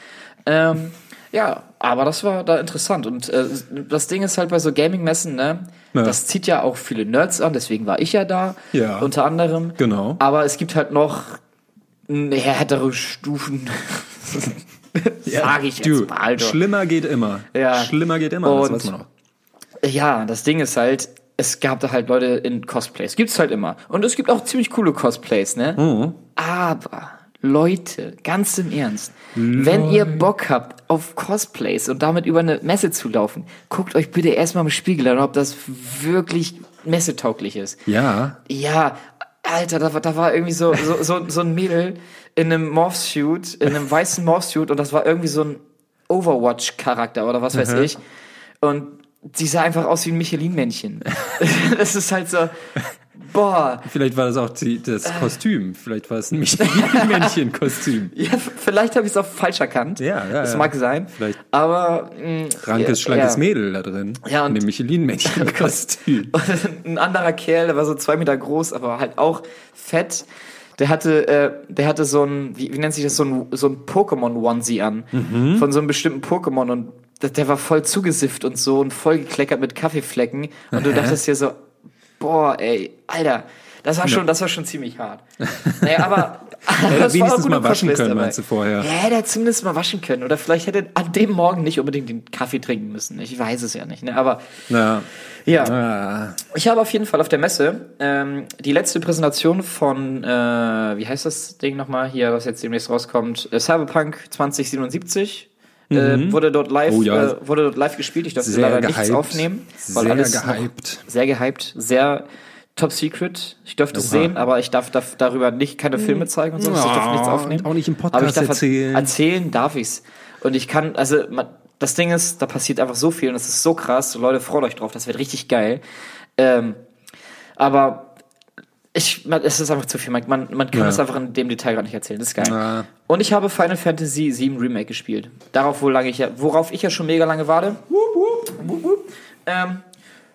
Ähm, ja, aber das war da interessant. Und äh, das Ding ist halt bei so Gaming-Messen, ne?
Ja.
Das zieht ja auch viele Nerds an, deswegen war ich ja da.
Ja.
Unter anderem.
Genau.
Aber es gibt halt noch härtere Stufen. Sage ich jetzt mal. doch.
schlimmer geht immer.
Ja.
Schlimmer geht immer, das
Und-
weiß man auch.
Ja, das Ding ist halt, es gab da halt Leute in Cosplays. Gibt's halt immer. Und es gibt auch ziemlich coole Cosplays, ne?
Mhm.
Aber, Leute, ganz im Ernst, wenn ihr Bock habt auf Cosplays und damit über eine Messe zu laufen, guckt euch bitte erstmal im Spiegel an, ob das wirklich messetauglich ist.
Ja,
Ja, Alter, da war, da war irgendwie so, so, so, so ein Mädel in einem Morph-Suit, in einem weißen Morph-Suit und das war irgendwie so ein Overwatch-Charakter oder was weiß ich. Und sie sah einfach aus wie ein Michelin-Männchen. das ist halt so, boah.
vielleicht war das auch die, das Kostüm. Vielleicht war es ein Michelin-Männchen-Kostüm.
Ja, vielleicht habe ich es auch falsch erkannt.
Ja, ja,
Das
ja.
mag sein.
Vielleicht
Aber mh,
rankes,
ja,
schlankes
ja.
Mädel da drin.
Ja, und-
in dem Michelin-Männchen-Kostüm.
Ein anderer Kerl, der war so zwei Meter groß, aber halt auch fett. Der hatte, äh, der hatte so ein, wie, wie nennt sich das, so ein, so ein Pokémon-Onesie an.
Mhm.
Von so einem bestimmten Pokémon und der, der war voll zugesifft und so und voll gekleckert mit Kaffeeflecken. Und du dachtest dir so, boah, ey, Alter, das war schon, das war schon ziemlich hart. Naja, aber. das
wenigstens
war auch
mal waschen können,
dabei.
meinst du, vorher?
Ja, hätte er zumindest mal waschen können. Oder vielleicht hätte er an dem Morgen nicht unbedingt den Kaffee trinken müssen. Ich weiß es ja nicht, ne? Aber
Ja.
ja.
Ah,
Ich habe auf jeden Fall auf der Messe ähm, die letzte Präsentation von, äh, wie heißt das Ding nochmal hier, was jetzt demnächst rauskommt, äh, Cyberpunk 2077. Äh, wurde dort live
Oh ja.
äh, wurde dort live gespielt. Ich durfte
Sehr
leider nichts
gehypt.
aufnehmen, weil
Sehr
alles
gehypt.
Sehr gehypt, sehr top secret. Ich durfte es sehen, aber ich darf, darf darüber nicht keine Filme zeigen und so. Ich durfte nichts
Ja,
aufnehmen.
auch nicht im
aber ich
Podcast
darf
erzählen.
Erzählen darf ich's. Und ich kann, also man, das Ding ist, da passiert einfach so viel und das ist so krass. Leute, freut euch drauf, das wird richtig geil. Ähm, aber ich, man, es ist einfach zu viel. Man, man, man kann
Ja.
es einfach in dem Detail gar nicht erzählen. Das ist geil.
Ja.
Und ich habe Final Fantasy VII Remake gespielt. Darauf, wo lange ich ja, worauf ich ja schon mega lange warte. Wup, wup. Ähm,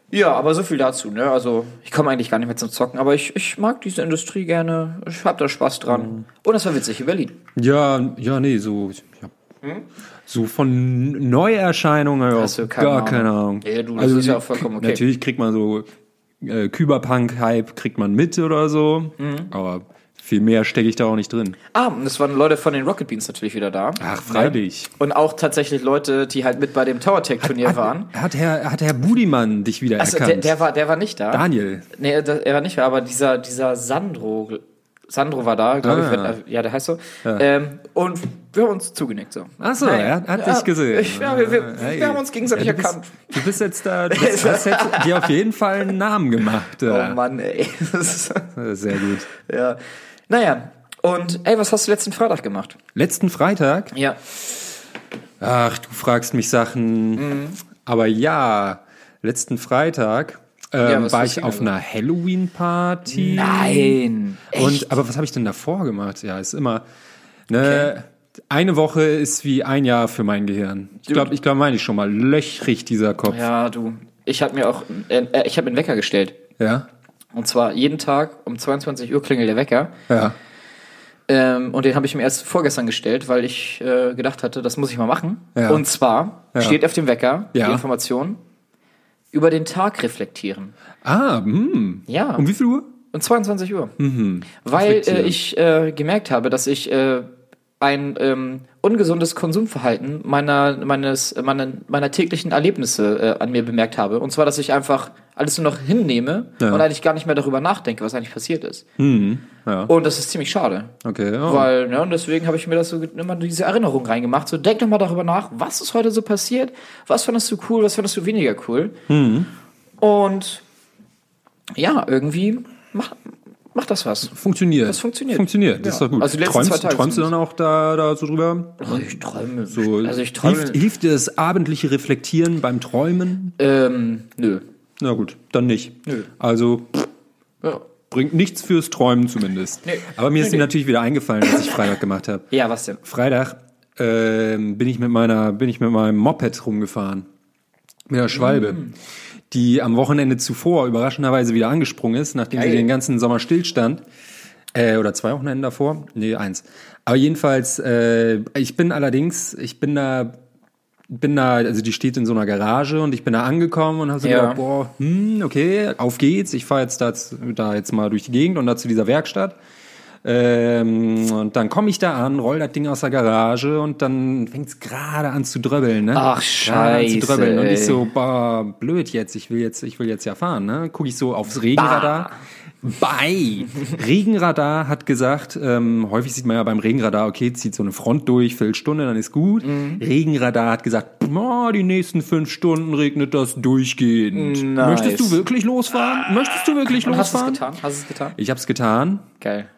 ja, aber so viel dazu. Ne? Also ich komme eigentlich gar nicht mehr zum Zocken, aber ich, ich mag diese Industrie gerne. Ich habe da Spaß dran.
Mhm.
Und es war witzig in Berlin.
Ja, ja, nee, so. Ja. So von Neuerscheinungen
du keine
gar
Ahnung?
keine Ahnung. Also
Ja, du, das ist ja auch vollkommen okay.
Natürlich kriegt man so äh, Kyberpunk-Hype, kriegt man mit oder so,
Mhm.
aber viel mehr stecke ich da auch nicht drin.
Ah, und es waren Leute von den Rocket Beans natürlich wieder da.
Ach, freilich.
Und auch tatsächlich Leute, die halt mit bei dem Tower Tech Turnier waren.
Hat Herr, hat Herr Budimann dich wieder
Also
erkannt?
der, der war, der war nicht da.
Daniel.
Nee, der, er war nicht da, aber dieser, dieser Sandro, Sandro war da, glaube ich,
Ah.
wenn, ja, der heißt so. Ähm, und wir haben uns zugenickt, so.
Ach so,
Hey,
er hat, hat
ja,
dich gesehen.
Ich, ja, wir, wir,
Hey.
wir haben uns gegenseitig
Ja, du bist-
erkannt.
Du bist jetzt da, du bist, hast jetzt dir auf jeden Fall einen Namen gemacht.
Oh
Ja.
Mann, ey. Das ist,
Sehr gut.
ja. Naja, Und ey, was hast du letzten Freitag gemacht?
Letzten Freitag,
Ja.
ach, du fragst mich Sachen.
Mhm.
Aber ja, letzten Freitag ähm,
Ja,
war ich auf einer Halloween-Party.
Nein.
Und, aber was habe ich denn davor gemacht? Ja, ist immer, ne, eine Woche ist wie ein Jahr für mein Gehirn. Ich glaube, ich glaube, meine ich schon mal, löchrig dieser Kopf.
Ja, du. Ich habe mir auch, äh, äh, ich habe einen Wecker gestellt.
Ja,
Und zwar jeden Tag um 22 Uhr klingelt der Wecker.
ja.
Ähm, und den habe ich mir erst vorgestern gestellt, weil ich äh, gedacht hatte, das muss ich mal machen.
Ja.
Und zwar
Ja.
steht auf dem Wecker
Ja.
die Information über den Tag reflektieren.
Ah, hm.
Ja.
Um wie viel Uhr?
Um 22 Uhr.
Mhm.
Weil äh, ich äh, gemerkt habe, dass ich äh, ein ähm, ungesundes Konsumverhalten meiner, meines, meiner, meiner täglichen Erlebnisse äh, an mir bemerkt habe. Und zwar, dass ich einfach alles nur noch hinnehme
Ja.
und eigentlich gar nicht mehr darüber nachdenke, was eigentlich passiert ist.
Ja.
Und das ist ziemlich schade.
Okay. Oh.
Weil, ne, und deswegen habe ich mir das so immer diese Erinnerung reingemacht. So, denk doch mal darüber nach, was ist heute so passiert? Was fandest du cool, was fandest du weniger cool?
Mhm.
Und ja, irgendwie macht, macht das was.
Funktioniert.
Das funktioniert.
Funktioniert, das ist
Ja.
doch gut.
Also die
träumst
zwei Tage
träumst du dann auch da, da so drüber?
Oh, ich träume.
So,
also ich träume.
hilft, hilft dir das abendliche Reflektieren beim Träumen?
ähm, nö.
Na gut, dann nicht.
Nö.
Also
Ja.
bringt nichts fürs Träumen zumindest.
Nee.
Aber mir ist
Nee,
dir
nee.
natürlich wieder eingefallen, was ich Freitag gemacht habe.
ja, was denn?
Freitag ähm, bin ich mit meiner, bin ich mit meinem Moped rumgefahren. Mit der Schwalbe.
Mm.
Die am Wochenende zuvor überraschenderweise wieder angesprungen ist, nachdem sie
Geil.
den ganzen Sommer stillstand. Äh, oder zwei Wochenenden davor? Nee, eins. Aber jedenfalls, äh, ich bin allerdings, ich bin da, bin da, also die steht in so einer Garage und ich bin da angekommen und habe so
Ja.
gedacht, boah, hm, okay, auf geht's. Ich fahre jetzt da, da jetzt mal durch die Gegend und da zu dieser Werkstatt. Ähm, und dann komme ich da an, roll das Ding aus der Garage und dann fängt's gerade an zu dröbbeln, ne?
Ach,
an zu
scheiße,
dröbbeln. Und ich so, boah, blöd jetzt, ich will jetzt, ich will jetzt ja fahren, ne? Guck ich so aufs Regenradar. Bei Regenradar hat gesagt, ähm, häufig sieht man ja beim Regenradar, okay, zieht so eine Front durch, Viertelstunde, dann ist gut.
Mhm.
Regenradar hat gesagt, oh, die nächsten fünf Stunden regnet das durchgehend.
Nice.
Möchtest du wirklich losfahren? Möchtest du wirklich
Und hast du es
losfahren?
getan? Hast du es getan?
Ich hab's getan.
Geil.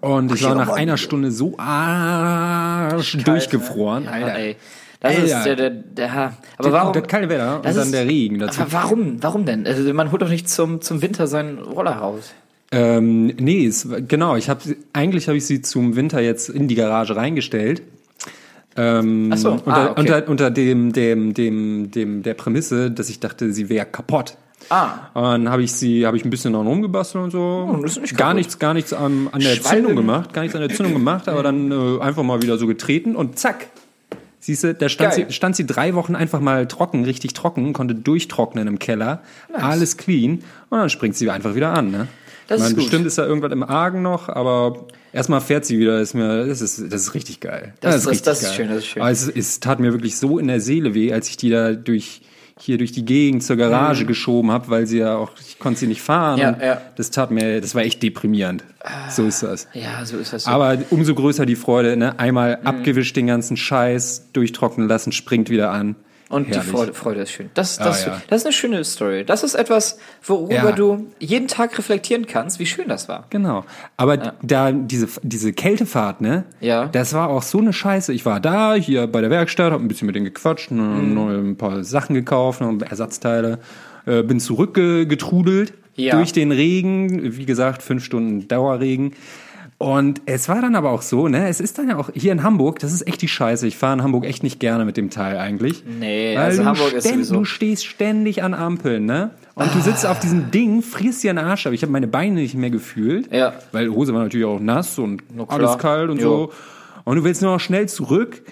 Und ich war nach einer Stunde so arsch durchgefroren.
Ja,
Alter.
ey. Das
Alter.
ist der, der, der, aber warum?
das kalte Wetter und
das
dann
ist-
der Regen dazu.
Aber warum? Warum denn? Also man holt doch nicht zum, zum Winter seinen Roller raus.
Ähm, nee, es, genau. Ich habe eigentlich habe ich sie zum Winter jetzt in die Garage reingestellt. Ähm,
Ach so,
unter,
ah, okay.
unter, unter dem, dem, dem, dem, der Prämisse, dass ich dachte, sie wäre kaputt.
Ah.
Und dann habe ich sie, habe ich ein bisschen daran rumgebastelt und so.
Oh, das ist nicht
gar nichts, gar nichts an, an der
Schwalbe.
Zündung gemacht, gar nichts an der Zündung gemacht, aber dann äh, einfach mal wieder so getreten und zack. Siehst du, da stand
Geil.
sie, stand sie drei Wochen einfach mal trocken, richtig trocken, konnte durchtrocknen im Keller, alles clean und dann springt sie einfach wieder an. Ne?
Das
ich
ist gut.
bestimmt ist da irgendwas im Argen noch, aber erstmal fährt sie wieder. Ist mir, das ist, das ist richtig geil.
Das- das-
richtig
das ist schön, das ist schön.
Aber es, es tat mir wirklich so in der Seele weh, als ich die da durch hier durch die Gegend zur Garage geschoben habe, weil sie ja auch, ich konnte sie nicht fahren.
Mhm. Ja, ja.
Das tat mir, das war echt deprimierend. So ist das.
Ja, so ist das. So.
Aber umso größer die Freude, ne?
Mhm.
Einmal abgewischt den ganzen Scheiß, durchtrocknen lassen, springt wieder an.
Und
Herrlich.
die Freude, Freude ist schön. Das, das,
Ah, ja.
das ist eine schöne Story. Das ist etwas, worüber
Ja.
du jeden Tag reflektieren kannst, wie schön das war.
Genau. Aber da diese, diese Kältefahrt, ne?
Ja.
Das war auch so eine Scheiße. Ich war da, hier bei der Werkstatt, hab ein bisschen mit denen gequatscht, ne,
Mhm.
ein paar Sachen gekauft, noch Ersatzteile, äh, bin zurückgetrudelt
Ja.
durch den Regen. Wie gesagt, fünf Stunden Dauerregen. Und es war dann aber auch so, ne, es ist dann ja auch hier in Hamburg, das ist echt die Scheiße. Ich fahre in Hamburg echt nicht gerne mit dem Teil eigentlich.
Nee,
Weil
also Hamburg ist sowieso-
Du stehst ständig an Ampeln, ne? Und du sitzt auf diesem Ding, frierst dir den Arsch ab. Ich habe meine Beine nicht mehr gefühlt.
Ja.
Weil Hose war natürlich auch nass und alles kalt und
Jo.
so. Und du willst nur noch schnell zurück.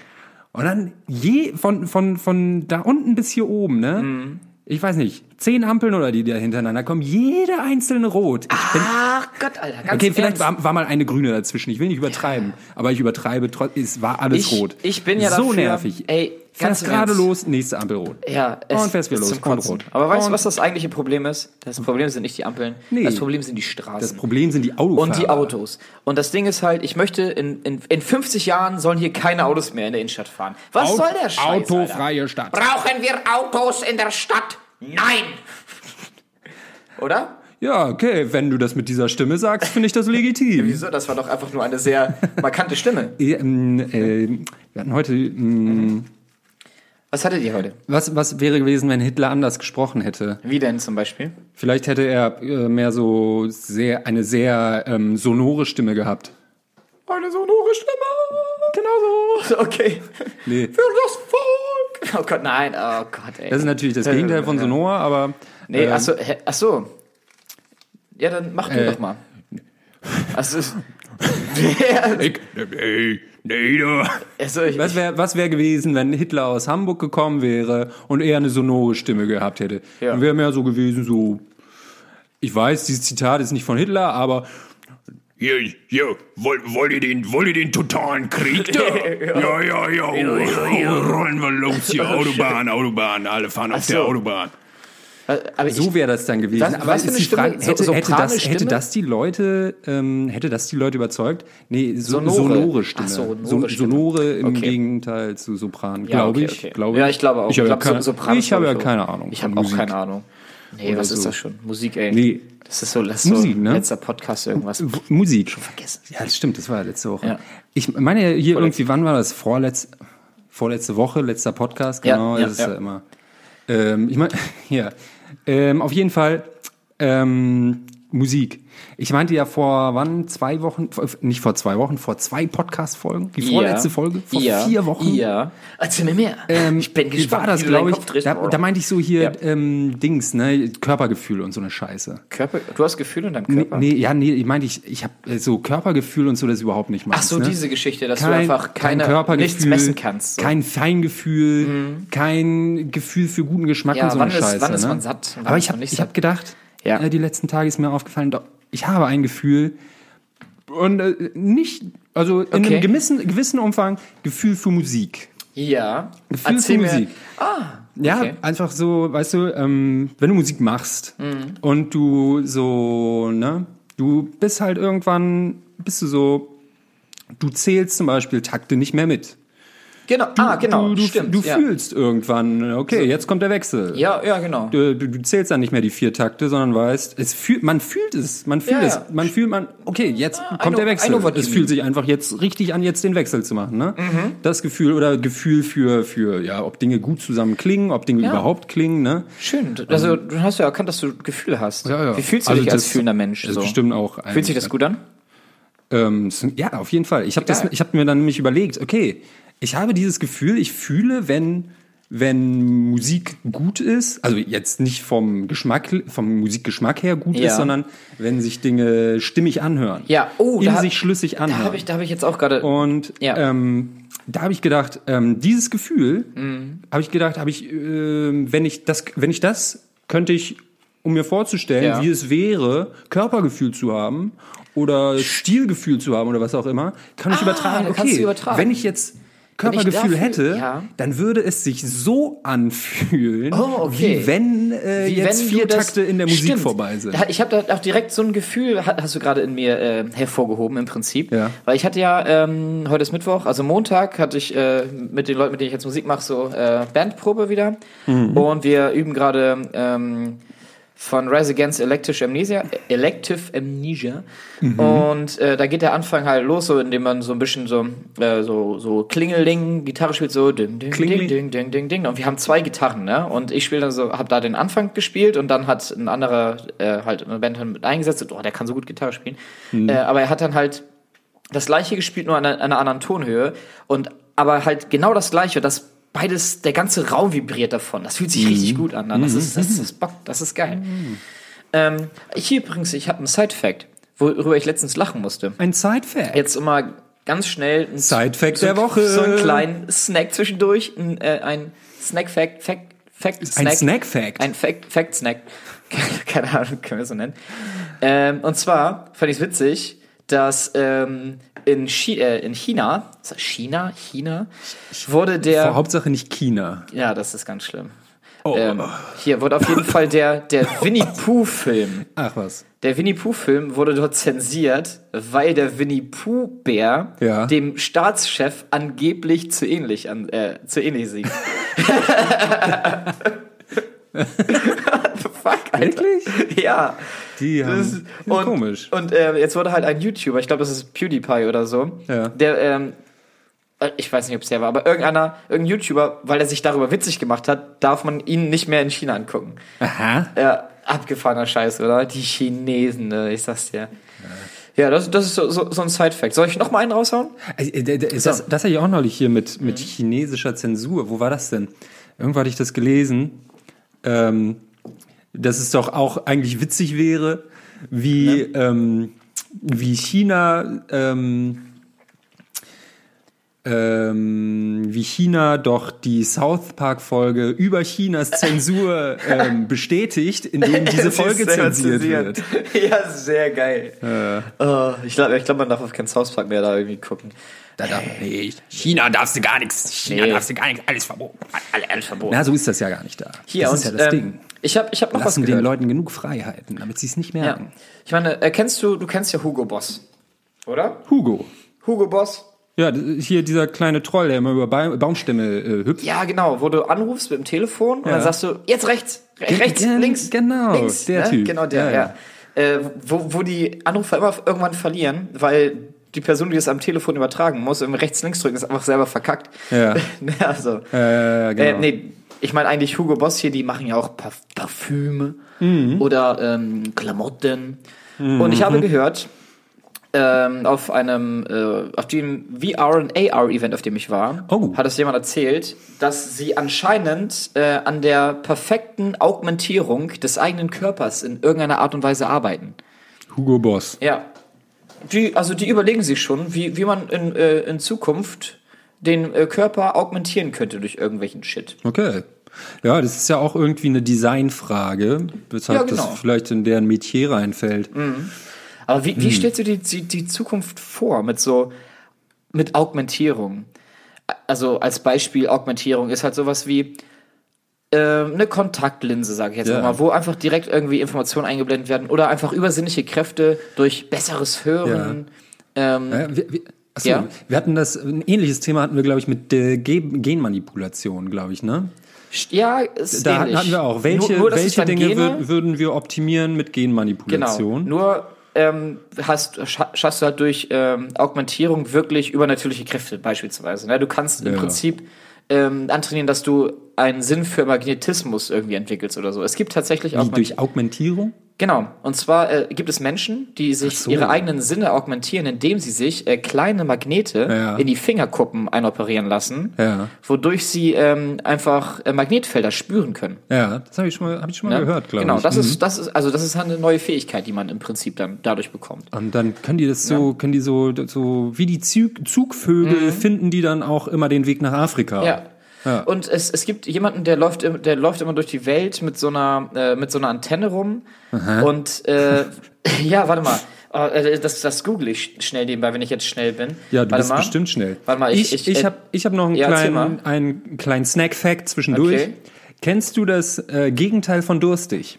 Und dann je von, von, von da unten bis hier oben, ne?
Mhm.
Ich weiß nicht, zehn Ampeln oder die, die da hintereinander kommen, jede einzelne rot.
Ach Gott, Alter. Ganz
okay, vielleicht war, war mal eine grüne dazwischen. Ich will nicht übertreiben, aber ich übertreibe trotzdem. Es war alles
ich,
rot.
Ich bin ja
so
dafür,
nervig.
Ey, ganz
gerade los, nächste Ampel rot.
Ja, es
Und fährst wieder los. Und rot.
Aber weißt du, was das eigentliche Problem ist? Das Problem sind nicht die Ampeln.
Nee.
Das Problem sind die Straßen.
Das Problem sind die Autofahrer.
und die Autos. Und das Ding ist halt, ich möchte, in, in, in 50 Jahren sollen hier keine Autos mehr in der Innenstadt fahren. Was
Au-
soll der Scheiß, Alter?
Autofreie Stadt.
Brauchen wir Autos in der Stadt? Nein! Oder?
ja, okay, wenn du das mit dieser Stimme sagst, finde ich das legitim.
Wieso? Das war doch einfach nur eine sehr markante Stimme.
Äh, ähm, äh, wir hatten heute, mh,
Was hattet ihr heute?
was, was wäre gewesen, wenn Hitler anders gesprochen hätte?
Wie denn zum Beispiel?
Vielleicht hätte er äh, mehr so sehr, eine sehr ähm, sonore Stimme gehabt.
Eine sonore Stimme. Genau so. Okay.
Nee.
Für das Volk. Oh Gott, nein. Oh Gott, ey.
Das ist natürlich das Gegenteil von sonor, aber
Nee,
ähm,
ach so, hä, ach so. Ja, dann mach du
Äh,
doch mal. Also,
ich, nee, nee, du.
also ich,
Was wäre was wär gewesen, wenn Hitler aus Hamburg gekommen wäre und er eine sonore Stimme gehabt hätte?
Ja.
Dann wäre mehr so gewesen, so. Ich weiß, dieses Zitat ist nicht von Hitler, aber. Hier, hier, wollt, wollt, ihr den, wollt ihr den totalen Krieg da? ja, ja, ja, oh, rollen wir los hier, Autobahn, Autobahn, alle fahren auf
so.
der Autobahn.
aber
So
ich,
wäre das dann gewesen.
Was-
Aber
was
ist
eine
die
Stimme?
Frage,
So-
hätte, hätte, das, hätte
Stimme?
das die Leute, ähm, hätte das die Leute überzeugt? Nee, so,
Sonore.
sonore, Stimme.
Ach so, sonore
So-
Stimme.
sonore im
Okay.
Gegenteil zu Sopran,
Ja,
glaube
okay,
ich.
okay.
Glaube
ja, ich glaube auch.
Ich habe ja
glaub, so-
keine,
Sopran
ich habe ja
glaub
keine Ahnung.
Ich habe auch keine Ahnung. Nee, was ist
so.
das schon? Musik, ey.
Nee.
Das ist so, das ist
Musik,
so
ne?
letzter Podcast irgendwas.
W- Musik.
vergessen.
Ja, das stimmt, das war letzte Woche.
Ja.
Ich meine hier irgendwie, wann war das? Vorletz, vorletzte Woche, letzter Podcast,
Ja,
genau.
ja,
das ist
ja.
ja immer. Ähm, ich meine, ja. Ähm, auf jeden Fall, ähm, Musik. Ich meinte ja vor wann? Zwei Wochen? vor- Nicht vor zwei Wochen, vor zwei Podcast-Folgen? Die vorletzte
Ja.
Folge? Vor
ja.
vier Wochen?
Ja. Erzähl mir mehr.
Ähm,
ich bin gespannt,
war das, glaube ich. Da, da meinte ich so hier,
Ja.
ähm, Dings, ne, Körpergefühl und so eine Scheiße.
Körper, du hast Gefühle in deinem
Nee,
Körper?
nee, ja, nee, ich meinte, ich, ich habe so Körpergefühl und so, das ist überhaupt nicht meins.
Ach so,
ne?
diese Geschichte, dass
kein,
du einfach keine,
kein Körpergefühl,
nichts messen kannst. So. Mhm.
Kein Feingefühl, kein Gefühl für guten Geschmack und so eine
ist-
Scheiße.
wann ist
ne?
man satt
Aber
ist
ich habe hab gedacht,
Ja.
äh, die letzten Tage ist mir aufgefallen, doch, ich habe ein Gefühl und äh, nicht, also in
Okay.
einem gewissen, gewissen Umfang Gefühl für Musik.
ja.
Gefühl für. Musik. Ja,
Okay.
einfach so, weißt du, ähm, wenn du Musik machst
Mhm.
und du so, ne, du bist halt irgendwann, bist du so, du zählst zum Beispiel Takte nicht mehr mit.
Genau, ah, genau,
Du, du,
stimmt.
du
ja.
fühlst irgendwann, okay, jetzt kommt der Wechsel.
Ja, ja, genau.
Du, du, du zählst dann nicht mehr die vier Takte, sondern weißt, es fühlt, man fühlt es, man fühlt
Ja,
es, man fühlt man, okay, jetzt
I
kommt
know-
der Wechsel.
know
Es fühlt sich einfach jetzt richtig an, jetzt den Wechsel zu machen, ne?
Mhm.
Das Gefühl oder Gefühl für, für, ja, ob Dinge gut zusammen klingen, ob Dinge
Ja.
überhaupt klingen, ne?
Schön. Also, du hast ja erkannt, dass du Gefühle hast.
Ja, ja.
Wie fühlst du
Also
dich als
das
fühlender Mensch?
ist
So?
bestimmt auch
Fühlt sich das gut an?
Ähm, ja, auf jeden Fall. Ich habe das, habe mir dann nämlich überlegt, okay, ich habe dieses Gefühl, ich fühle, wenn wenn Musik gut ist, also jetzt nicht vom Geschmack, vom Musikgeschmack her gut
Ja.
ist, sondern wenn sich Dinge stimmig anhören.
Ja, oh,
in
da-
sich schlüssig anhören.
Da habe ich, da hab ich jetzt auch gerade.
Und
Ja.
ähm, da habe ich gedacht, ähm, dieses Gefühl,
Mhm.
habe ich gedacht, habe ich, ähm, wenn ich das, wenn ich das, könnte ich, um mir vorzustellen,
Ja.
wie es wäre, Körpergefühl zu haben oder Stilgefühl zu haben oder was auch immer, kann ich
Ah,
übertragen.
da
Okay,
kannst du übertragen.
wenn ich jetzt Körpergefühl
dafür-
hätte,
ja.
dann würde es sich so anfühlen,
Oh, okay.
wie wenn äh,
Wie
jetzt
wenn
vier
das-
Takte in der Musik
Stimmt.
vorbei sind.
Ich habe da auch direkt so ein Gefühl, ha- hast du gerade in mir äh, hervorgehoben im Prinzip.
Ja.
Weil ich hatte ja, ähm, heute ist Mittwoch, also Montag hatte ich äh, mit den Leuten, mit denen ich jetzt Musik mache, so äh, Bandprobe wieder.
Mhm.
Und wir üben gerade ähm, von Rise Against Elective Amnesia, Elective Amnesia.
Mhm.
Und äh, da geht der Anfang halt los, so indem man so ein bisschen so äh, so so Klingeling, Gitarre spielt so ding ding
Klingeling.
ding ding ding ding und wir haben zwei Gitarren, ne? Und ich spiele dann so, habe da den Anfang gespielt und dann hat ein anderer äh, halt eine Band mit eingesetzt, und, oh, der kann so gut Gitarre spielen.
Mhm.
Äh, aber er hat dann halt das gleiche gespielt, nur an einer, einer anderen Tonhöhe und aber halt genau das gleiche, das beides, der ganze Raum vibriert davon. Das fühlt sich richtig gut an. Das ist, das ist Bock, das ist geil. Ähm, hier übrigens, ich habe einen Side-Fact, worüber ich letztens lachen musste.
Ein Side-Fact.
Jetzt immer ganz schnell ein
Side-Fact
so,
der Woche.
So einen kleinen Snack zwischendurch, ein, äh, ein Snack-Fact, Fact, Fact,
Ein
Snack.
Snack-Fact.
Ein Fact, Fact Snack. Keine Ahnung, können wir so nennen. Ähm, und zwar fand ich es witzig, dass ähm, in, Chi äh, in China, China, China, wurde der,
Hauptsache nicht China.
ja, das ist ganz schlimm.
Oh.
Ähm, hier wurde auf jeden Fall der, der Winnie Pooh-Film
Ach was.
der Winnie Pooh-Film wurde dort zensiert, weil der Winnie Pooh-Bär
Ja.
dem Staatschef angeblich zu ähnlich, an, äh, zu ähnlich sieht. What the fuck, Alter?
Wirklich?
Ja.
Die haben,
Das ist, und,
komisch.
Und äh, jetzt wurde halt ein YouTuber, ich glaube, das ist PewDiePie oder so,
Ja.
der, ähm, äh, ich weiß nicht, ob es der war, aber irgendeiner, irgendein YouTuber, weil er sich darüber witzig gemacht hat, darf man ihn nicht mehr in China angucken.
Aha.
Ja, abgefahrener Scheiß, oder? Die Chinesen, ne? ich sag's dir. Ja, das, das ist so, so, so ein Side-Fact. Soll ich noch mal einen raushauen?
Äh, äh, Das, das hatte ich auch neulich hier mit, mit chinesischer Zensur. Wo war das denn? Irgendwo hatte ich das gelesen, ähm, dass es doch auch eigentlich witzig wäre, wie, ähm, wie China ähm, ähm, wie China doch die South Park Folge über Chinas Zensur ähm, bestätigt, indem diese Folge zensiert wird.
ja, sehr geil. Oh, ich glaube, ich glaub, man darf auf keinen South Park mehr da irgendwie gucken.
Da darf, nee, China darfst du gar nichts. China
Nee.
darfst du gar nichts. Alles verboten.
Alle, alles verboten.
Na, so ist das ja gar nicht da.
Hier,
das
und,
ist ja das
ähm,
Ding.
Ich habe ich hab noch
Lassen
was
den
gehört.
Leuten genug Freiheiten, damit sie es nicht
ja.
merken.
Ich meine, äh, kennst du, du kennst ja Hugo Boss, oder?
Hugo.
Hugo Boss?
Ja, hier dieser kleine Troll, der immer über ba Baumstämme äh, hüpft.
Ja, genau, wo du anrufst mit dem Telefon und
Ja.
dann sagst du, jetzt rechts, re- rechts,
gen-
links.
genau,
links,
der
ne?
Typ.
Genau der,
Ja,
ja.
ja.
Äh, wo, wo die Anrufer immer irgendwann verlieren, weil die Person, die es am Telefon übertragen muss, im rechts, links drücken, ist einfach selber verkackt.
Ja.
also,
Äh, genau.
äh, nee, ich meine eigentlich Hugo Boss hier, die machen ja auch Parf Parfüme
Mhm.
oder ähm, Klamotten. Und ich habe gehört, ähm, auf einem, äh, auf dem VR und AR Event, auf dem ich war,
Oh.
hat es jemand erzählt, dass sie anscheinend äh, an der perfekten Augmentierung des eigenen Körpers in irgendeiner Art und Weise arbeiten.
Hugo Boss.
Ja. Die, also die überlegen sich schon, wie, wie man in, äh, in Zukunft den äh, Körper augmentieren könnte durch irgendwelchen Shit.
Okay. Ja, das ist ja auch irgendwie eine Designfrage, weshalb
Ja, genau.
das vielleicht in deren Metier reinfällt.
Aber wie,
Hm.
wie stellst du dir die, die Zukunft vor mit so, mit Augmentierung? Also als Beispiel Augmentierung ist halt sowas wie ähm, eine Kontaktlinse, sage ich jetzt
Ja.
mal, wo einfach direkt irgendwie Informationen eingeblendet werden oder einfach übersinnliche Kräfte durch besseres Hören. Ähm,
Ja, wir, wir, achso,
Ja.
wir hatten das, ein ähnliches Thema hatten wir, glaube ich, mit äh, Ge Genmanipulation, glaube ich, ne?
ja, ist
Da
ähnlich.
hatten wir auch. Welche,
nur, nur,
welche Dinge
Gene-
wür- würden wir optimieren mit
Genau.
Genmanipulation?
Nur ähm, hast, scha- schaffst du halt durch ähm, Augmentierung wirklich übernatürliche Kräfte beispielsweise. Ne? Du kannst im
Ja.
Prinzip ähm, antrainieren, dass du einen Sinn für Magnetismus irgendwie entwickelst oder so. Es gibt tatsächlich
Wie,
auch
durch Augmentierung?
Genau. Und zwar äh, gibt es Menschen, die sich
so.
ihre eigenen Sinne augmentieren, indem sie sich äh, kleine Magnete
Ja.
in die Fingerkuppen einoperieren lassen,
Ja.
wodurch sie ähm, einfach äh, Magnetfelder spüren können.
Ja, das habe ich schon mal, hab ich schon mal
Ne?
gehört, glaube
genau,
ich.
das
Mhm.
ist, das ist, also das ist halt eine neue Fähigkeit, die man im Prinzip dann dadurch bekommt.
Und dann können die das so, können die so, so wie die Zug, Zugvögel finden die dann auch immer den Weg nach Afrika.
Mhm. Ja.
Ja.
Und es, es gibt jemanden, der läuft, der läuft immer durch die Welt mit so einer, äh, mit so einer Antenne rum. Und äh, ja, warte mal. Oh, äh, Das, das google ich schnell nebenbei, wenn ich jetzt schnell bin.
Ja, du
warte
bist
mal.
bestimmt schnell.
Warte mal, ich-
ich,
ich-
ich,
äh,
habe ich hab noch einen
ja,
kleinen, einen kleinen Snack-Fact zwischendurch.
Okay.
Kennst du das äh, Gegenteil von durstig?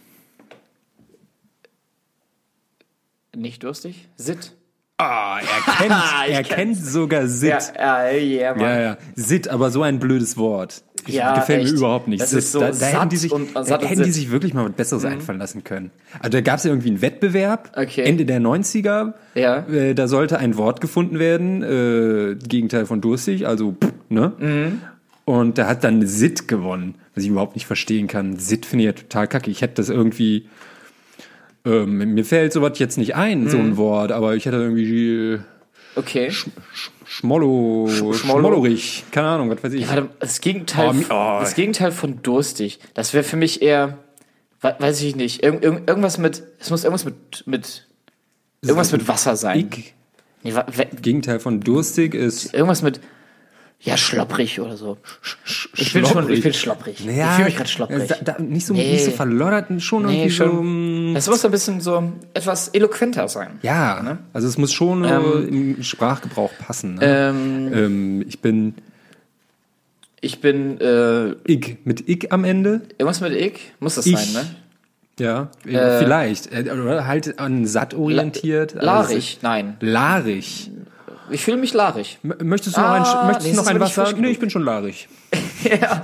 Nicht durstig? Sit.
Ah, er kennt, er kennt sogar Sit.
Ja, ja, yeah, Mann.
Ja, ja. Sit, aber so ein blödes Wort. Ich,
Ja,
gefällt
echt.
mir überhaupt nicht.
Das ist so
da, da hätten die sich,
und-
da hätten die sich wirklich mal was Besseres einfallen lassen können. Also da gab es ja irgendwie einen Wettbewerb,
Okay.
Ende der 90er.
Ja.
Äh, da sollte ein Wort gefunden werden, äh, Gegenteil von durstig, also pff, ne?
Mhm.
Und da hat dann Sit gewonnen, was ich überhaupt nicht verstehen kann. Sit finde ich ja total kacke. Ich hätte das irgendwie, ähm, mir fällt sowas jetzt nicht ein, so
Mhm.
ein Wort, aber ich hätte irgendwie
Okay.
Schmollo,
Schmollo.
Schmollerig, keine Ahnung, was weiß ich.
Warte, das Gegenteil,
Oh, oh.
das Gegenteil von durstig, das wäre für mich eher, we- weiß ich nicht, irg irg irgendwas mit, es muss irgendwas mit, mit, irgendwas mit Wasser sein.
Ich,
Nee,
Gegenteil von durstig ist
irgendwas mit, ja, schlopprig oder so. Ich bin schon, ich bin schlopprig. ich fühle mich gerade schlopprig.
Da, da, nicht, so,
Nee.
nicht so verloddert, schon
Nee,
irgendwie
schon.
mm,
Das muss ein bisschen so etwas eloquenter sein.
Ja, also es muss schon äh,
Ähm,
im Sprachgebrauch passen. Ne?
Ähm,
ähm, ich bin
ich bin, äh,
ich mit ich am Ende.
irgendwas mit ich, muss das
Ich.
sein, ne?
Ja, äh, vielleicht. Äh, Oder halt an satt orientiert. Also
Larig, nein.
Larig.
Ich fühle mich larig.
M möchtest du noch
Ah,
ein, möchtest
nee,
noch ein Wasser? Nee, ich bin schon larig.
ja.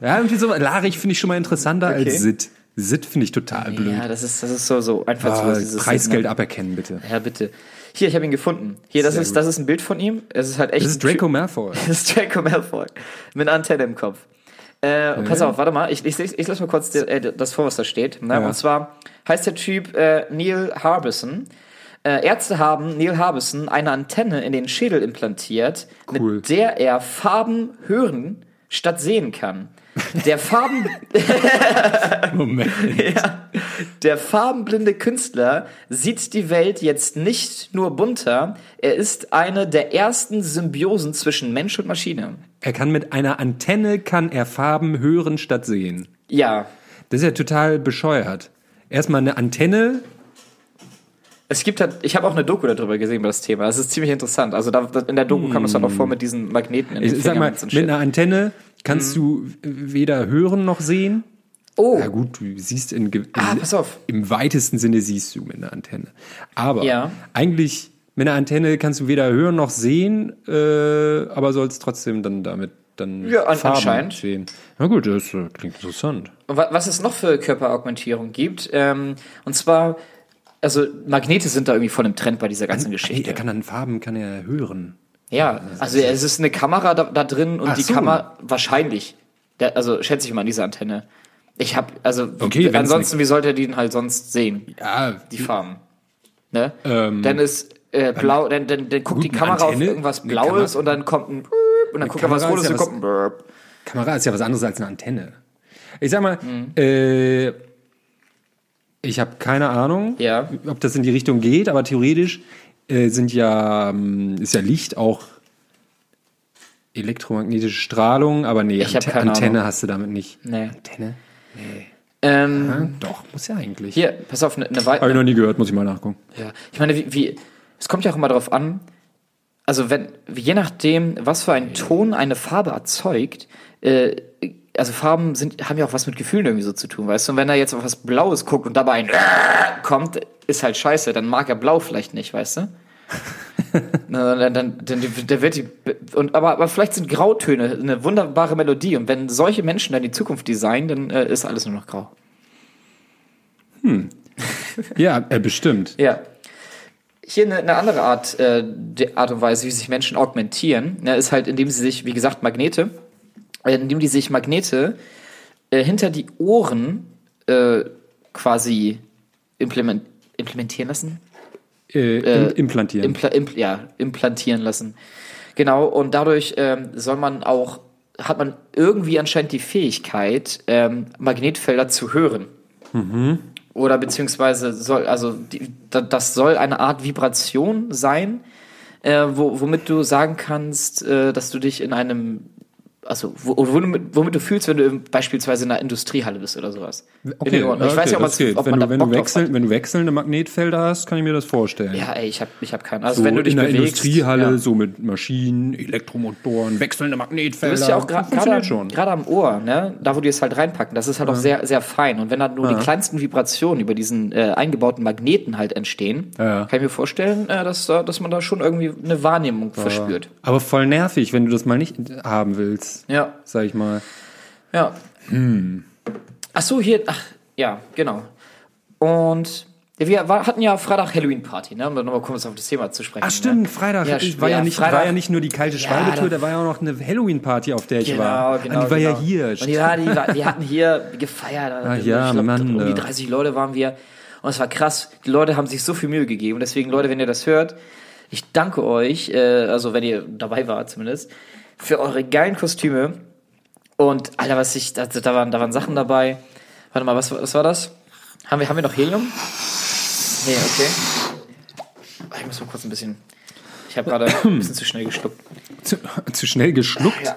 Ja, irgendwie so larig finde ich schon mal interessanter
Okay.
als Sit. Sit finde ich total blöd.
Ja, das ist, das ist so, so einfach
Ah,
so. dieses-
Preisgeld aberkennen, bitte.
Ja, bitte. Hier, ich habe ihn gefunden. Hier, das
Sehr
ist,
gut.
das ist ein Bild von ihm. Es ist halt echt.
Das ist Draco Malfoy.
Das ist Draco Malfoy. Mit einer Antenne im Kopf. Äh, Pass auf, warte mal. Ich, ich, ich, ich lasse mal kurz äh, das vor, was da steht. Ne?
Ja.
Und zwar heißt der Typ äh, Neil Harbison. Äh, Ärzte haben Neil Harbison eine Antenne in den Schädel implantiert,
Cool.
mit der er Farben hören statt sehen kann. Der Farben,
Moment.
ja, der farbenblinde Künstler sieht die Welt jetzt nicht nur bunter, er ist eine der ersten Symbiosen zwischen Mensch und Maschine.
Er kann mit einer Antenne kann er Farben hören statt sehen.
Ja,
Das ist ja total bescheuert. Erstmal eine Antenne.
Es gibt halt, ich habe auch eine Doku darüber gesehen über das Thema. Das ist ziemlich interessant. Also da, in der Doku kam es dann auch vor mit diesen Magneten in den
Ich sag mal, mit einer Antenne kannst du weder hören noch sehen.
Oh,
Ja gut, du siehst in,
ah,
in
auf.
im weitesten Sinne siehst du mit einer Antenne. Aber
Ja.
eigentlich mit einer Antenne kannst du weder hören noch sehen, äh, aber sollst trotzdem dann damit dann
Ja,
Farben
anscheinend.
sehen. Na gut, das äh, klingt interessant.
Was es noch für Körperaugmentierung gibt, ähm, und zwar, also Magnete sind da irgendwie voll im Trend bei dieser ganzen
Hey,
Geschichte.
er kann dann Farben, kann er hören.
Ja, also es ist eine Kamera da, da drin und
Ach
die
so.
Kamera wahrscheinlich. Der, also schätze ich mal an diese Antenne. Ich habe also
Okay,
ansonsten wie sollte er die denn halt sonst sehen?
Ja,
Die Farben. Ne?
Ähm,
dann ist äh, blau, dann, dann, dann guckt die Kamera auf
Antenne,
irgendwas
eine
Blaues und dann kommt ein und dann guckt er was Rotes
ist
und
ja
kommt ein.
Kamera ist ja was anderes als eine Antenne. Ich sag mal,
Mhm.
äh, ich habe keine Ahnung,
Ja.
ob das in die Richtung geht, aber theoretisch äh, sind ja, ähm, ist ja Licht auch elektromagnetische Strahlung, aber nee,
Ich
Ante- Antenne
Ahnung.
hast du damit nicht.
Nee.
Antenne?
Ähm,
Ja, doch, muss ja eigentlich.
Hier, pass auf, eine, eine
Habe ich
weitere.
noch nie gehört, muss ich mal nachgucken.
Ja. Ich meine, wie, wie, es kommt ja auch immer darauf an, also wenn, je nachdem, was für ein Ton eine Farbe erzeugt, äh, also Farben sind, haben ja auch was mit Gefühlen irgendwie so zu tun, weißt du? Und wenn er jetzt auf was Blaues guckt und dabei ein kommt, ist halt scheiße, dann mag er Blau vielleicht nicht, weißt du? Dann, dann, dann, der wird die, und, aber, aber vielleicht sind Grautöne eine wunderbare Melodie und wenn solche Menschen dann die Zukunft designen, dann äh, ist alles nur noch grau.
Ja, äh, bestimmt.
Ja. Hier eine, eine andere Art, äh, Art und Weise, wie sich Menschen augmentieren, ne, ist halt, indem sie sich, wie gesagt, Magnete, indem die sich Magnete äh, hinter die Ohren äh, quasi implement, implementieren lassen?
Äh, im, implantieren.
Impla impl ja, implantieren lassen. Genau, und dadurch ähm, soll man auch, hat man irgendwie anscheinend die Fähigkeit, ähm, Magnetfelder zu hören. Oder beziehungsweise soll, also die, da- das soll eine Art Vibration sein, äh, wo, womit du sagen kannst, äh, dass du dich in einem, also wo, womit, womit du fühlst, wenn du beispielsweise in einer Industriehalle bist oder sowas.
Okay, ja,
ich weiß
okay,
ob,
das
man,
geht.
ob
wenn
man
du,
da
wenn,
Bock
du wechseln, wenn du wechselnde Magnetfelder hast, kann ich mir das vorstellen.
Ja, ey, ich habe ich hab keinen. Also
so
wenn du dich
in der
bewegst,
Industriehalle,
ja.
so mit Maschinen, Elektromotoren, wechselnde Magnetfelder.
Du bist ja auch gerade am Ohr, ne? Da, wo die es halt reinpacken, das ist halt auch sehr, sehr fein. Und wenn dann nur die kleinsten Vibrationen über diesen äh, eingebauten Magneten halt entstehen,
Ja.
kann ich mir vorstellen, äh, dass, da- dass man da schon irgendwie eine Wahrnehmung verspürt.
Aber voll nervig, wenn du das mal nicht haben willst,
Ja,
sag ich mal.
ja.
Hm.
Ach so, hier, ach, ja, genau. Und ja, wir hatten ja Freitag Halloween-Party, ne? Um dann nochmal kurz auf das Thema zu sprechen.
Ach stimmt,
ne?
Freitag
Ja,
war, ja,
ja,
nicht,
Freitag-
war ja nicht nur die kalte Schwalbetour,
da-
da war ja auch noch eine Halloween-Party, auf der ich
Genau,
war.
genau.
Ah, die war
genau.
ja hier.
Und die, war, die, war, die hatten hier gefeiert.
Ah, ja,
ich glaub,
Mann,
Um die
ja.
30 Leute waren wir. Und es war krass. Die Leute haben sich so viel Mühe gegeben. Deswegen, Leute, wenn ihr das hört, ich danke euch, äh, also wenn ihr dabei wart zumindest, für eure geilen Kostüme. Und Alter, was ich, also, da, waren, da waren Sachen dabei. Warte mal, was, war- was war das? Haben wir, haben wir noch Helium? Nee, okay. Ah, Ich muss mal kurz ein bisschen. Ich habe gerade ein bisschen zu schnell geschluckt.
Zu, zu schnell geschluckt?
Ja.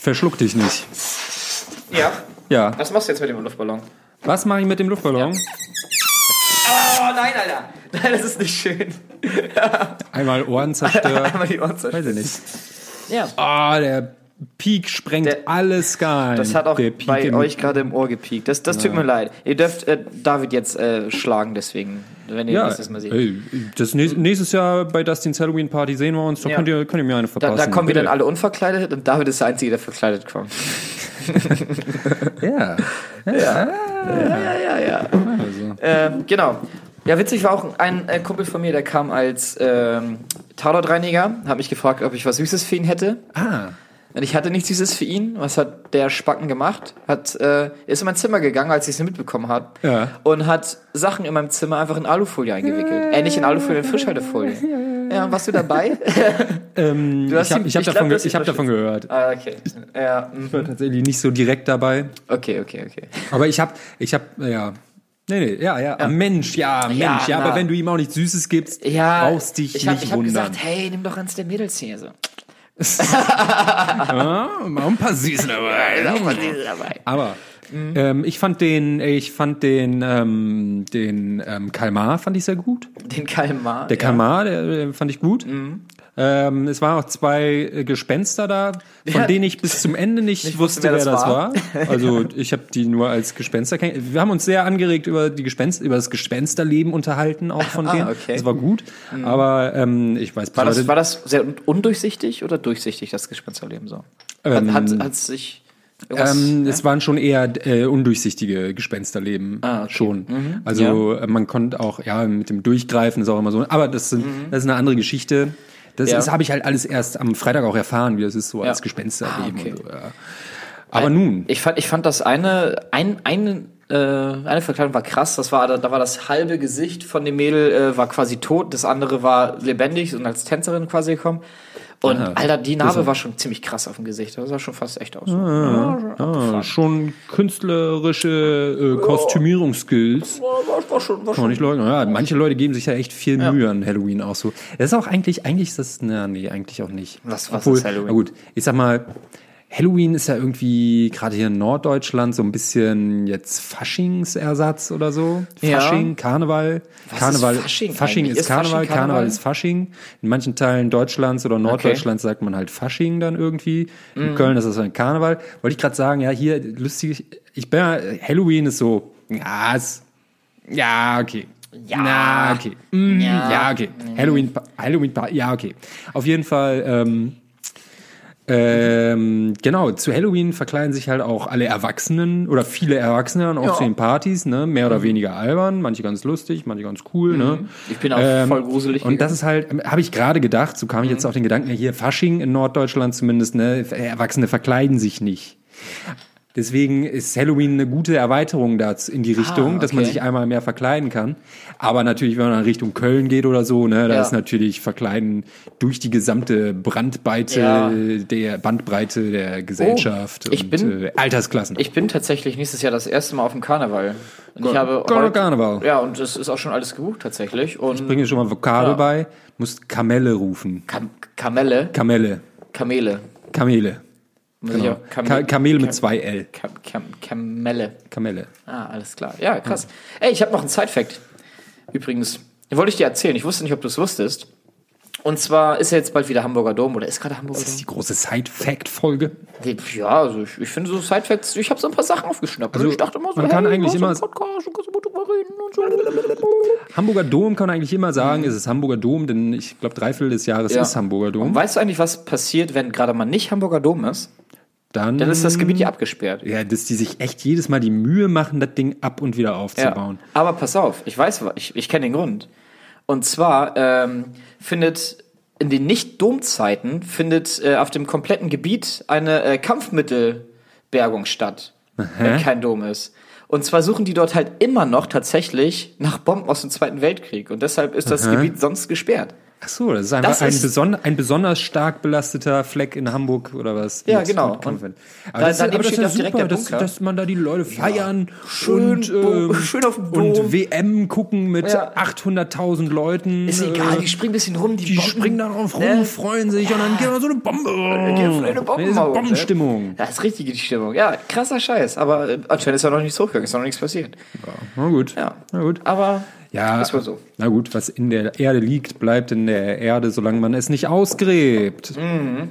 Verschluck dich nicht.
Ja.
Ja.
Was machst du jetzt mit dem Luftballon?
Was mache ich mit dem Luftballon?
Oh nein, Alter. Nein, das ist nicht schön.
Einmal Ohren zerstört.
Einmal die Ohren
Weiß
zerstört.
ich nicht.
Ja.
Ah, der Peak sprengt
Der-
alles gar
Das hat auch bei euch gerade im Ohr gepiekt. Das, das tut mir leid. Ihr dürft äh, David jetzt äh, schlagen, deswegen, wenn ihr
Ja,
nächstes Mal seht.
ey, das nächstes, nächstes Jahr bei Dustins Halloween Party sehen wir uns. Da
Ja.
könnt, ihr, könnt ihr mir eine
Da,
verpassen.
da kommen wir
Bitte.
dann alle unverkleidet und David ist der Einzige, der verkleidet kommt.
Ja.
Ja, ja. Ähm, genau. Ja, witzig war auch ein äh, Kumpel von mir, der kam als ähm, Tatortreiniger, hat mich gefragt, ob ich was Süßes für ihn hätte.
Ah.
Und ich hatte nichts Süßes für ihn. Was hat der Spacken gemacht? Hat, äh, ist in mein Zimmer gegangen, als ich es mitbekommen habe.
Ja.
Und hat Sachen in meinem Zimmer einfach in Alufolie eingewickelt. Äh, nicht in Alufolie, in Frischhaltefolie. Ja, warst du dabei?
Ähm,
Du
ich habe hab davon,
glaub,
ge ich hab davon gehört.
ah, okay. Ja,
Ich war tatsächlich nicht so direkt dabei.
okay, okay, okay.
Aber ich habe, ich habe, ja. Nee, nee, ja, ja, Ah, Mensch, ja, Mensch, ja,
na.
aber wenn du ihm auch nichts Süßes gibst,
Ja,
brauchst dich
ich hab,
nicht
ich hab
wundern.
gesagt, hey, nimm doch eins der Mädels hier. So.
ja, mal ein paar Süße dabei. Aber
Mhm.
ähm, ich fand den, ich fand den, ähm, den ähm, Kalmar fand ich sehr gut.
Den Kalmar.
Der
ja.
Kalmar, der, der fand ich gut.
Mhm.
Ähm, es waren auch zwei äh, Gespenster da, von
Ja.
denen ich bis zum Ende nicht,
Nicht
wusste, wer,
wer
das war. Also ich habe die nur als Gespenster kennengelernt. Wir haben uns sehr angeregt über die Gespenster, über das Gespensterleben unterhalten, auch von
Ah,
denen.
okay.
Das war gut. Aber ähm, ich weiß
War das, war das sehr un- undurchsichtig oder durchsichtig, das Gespensterleben so?
Ähm,
hat, hat, hat sich
Ähm,
ja?
Es waren schon eher äh, undurchsichtige Gespensterleben
Ah, okay.
schon. Also äh, man konnte auch, ja, mit dem Durchgreifen ist auch immer so, aber das, sind, das ist eine andere Geschichte. Das,
Mhm. Ja.
das habe ich halt alles erst am Freitag auch erfahren, wie das ist so
Ja.
als Gespensterleben
Ah, okay.
und so. Ja. Aber nun,
Ich fand, ich fand das eine, ein, eine, äh, eine Verkleidung war krass. Das war, da, da war das halbe Gesicht von dem Mädel äh, war quasi tot, das andere war lebendig und als Tänzerin quasi gekommen. Und
Aha.
Alter, die Narbe war schon ziemlich krass auf dem Gesicht. Das sah schon fast echt aus. Ja, schon
ah, schon künstlerische äh, Kostümierungsskills.
war, war schon, war
Kann man
schon.
nicht leugnen. Ja, manche Leute geben sich ja echt viel Mühe an Halloween auch so. Das ist auch eigentlich, eigentlich ist das, na, nee, eigentlich auch nicht.
Was- was ist Halloween?
Na gut, ich sag mal, Halloween ist ja irgendwie gerade hier in Norddeutschland so ein bisschen jetzt Faschingsersatz oder so.
Ja.
Fasching, Karneval.
Was
Karneval,
ist Fasching
Fasching ist
Ist Fasching
Karneval, Karneval
Karneval?
ist Fasching. In manchen Teilen Deutschlands oder Norddeutschlands sagt man halt Fasching dann irgendwie. In
Mhm.
Köln ist das ein Karneval. Wollte ich gerade sagen, ja, hier lustig, ich bin ja, Halloween ist so, ja, ist, ja, okay.
Ja.
Na, okay. Mm,
Ja.
ja. okay. Halloween, Halloween, ja, okay. Auf jeden Fall, ähm, ähm, genau, zu Halloween verkleiden sich halt auch alle Erwachsenen oder viele Erwachsene dann auch
Ja.
zu den Partys, ne? Mehr oder weniger albern, manche ganz lustig, manche ganz cool, ne?
Ich bin auch voll gruselig
Und das
gegangen.
ist halt, habe ich gerade gedacht, so kam ich jetzt auf den Gedanken, hier Fasching in Norddeutschland zumindest, ne? Erwachsene verkleiden sich nicht. Deswegen ist Halloween eine gute Erweiterung da in die Richtung, dass man
okay.
sich einmal mehr verkleiden kann. Aber natürlich, wenn man in Richtung Köln geht oder so, ne, da
Ja.
ist natürlich Verkleiden durch die gesamte Brandweite
Ja.
der Bandbreite der Gesellschaft
Oh, ich
und
bin-
äh, Altersklassen.
Ich bin tatsächlich nächstes Jahr das erste Mal auf dem Karneval. Und ich habe
Gar-
heute-
Karneval.
Ja, und es ist auch schon alles gebucht tatsächlich. Und
Bringe schon mal Vokabel
Ja.
bei, musst Kamelle rufen.
Kam Kamelle,
Kamelle.
Kamele.
Kamele. Genau.
auch- Kam
Ka Kamel mit
Kam-
zwei L.
Kam Kam Kamelle.
Kamelle.
Ah, alles klar. Ja, krass. Ey, ich habe noch einen Side-Fact. Übrigens, den wollte ich dir erzählen. Ich wusste nicht, ob du es wusstest. Und zwar ist ja jetzt bald wieder Hamburger Dom oder ist gerade Hamburger
Das ist
Dom?
die große Side-Fact-Folge.
Ja, also ich, ich finde so Side-Facts, ich habe so ein paar Sachen aufgeschnappt.
Also,
und ich dachte immer so,
man kann
hey,
eigentlich
du hast
immer-
Podcast, und so.
Hamburger Dom kann man eigentlich immer sagen, es ist Hamburger Dom, denn ich glaube, drei Viertel des Jahres
Ja.
ist Hamburger
Und
Dom.
weißt du eigentlich, was passiert, wenn gerade mal nicht Hamburger Dom ist?
Dann,
Dann ist das Gebiet ja abgesperrt.
Ja, dass die sich echt jedes Mal die Mühe machen, das Ding ab und wieder
Ja.
aufzubauen.
Aber pass auf, ich weiß, ich, ich kenne den Grund. Und zwar ähm, findet in den Nicht-Dom-Zeiten findet äh, auf dem kompletten Gebiet eine äh, Kampfmittelbergung statt, wenn kein Dom ist. Und zwar suchen die dort halt immer noch tatsächlich nach Bomben aus dem Zweiten Weltkrieg. Und deshalb ist das Gebiet sonst gesperrt.
Ach so, das ist einfach
Das
ein,
ist-
beson ein besonders stark belasteter Fleck in Hamburg oder was?
Ja, genau.
Kampfmitteln.
da-
Aber das, ist- aber das ist
auch direkt
super, dass, dass man da die Leute feiern
Schön
und, ähm,
schön auf dem
und
Dom.
WM gucken mit
Ja.
800.000 Leuten.
Ist egal,
äh,
die springen ein bisschen rum, die,
Die
Bomben,
springen darauf rum,
ne?
freuen sich und dann geht da so eine Bombe.
Gehen eine Bomben
Nee,
ne?
Bombenstimmung.
Das ist richtig die Stimmung. Ja, krasser Scheiß. Aber äh, anscheinend ist ja noch nichts hochgegangen, ist noch nichts passiert.
Na gut.
Ja.
Na gut.
Aber
Ja,
ist wohl so.
na gut, was in der Erde liegt, bleibt in der Erde, solange man es nicht ausgräbt.
Mhm,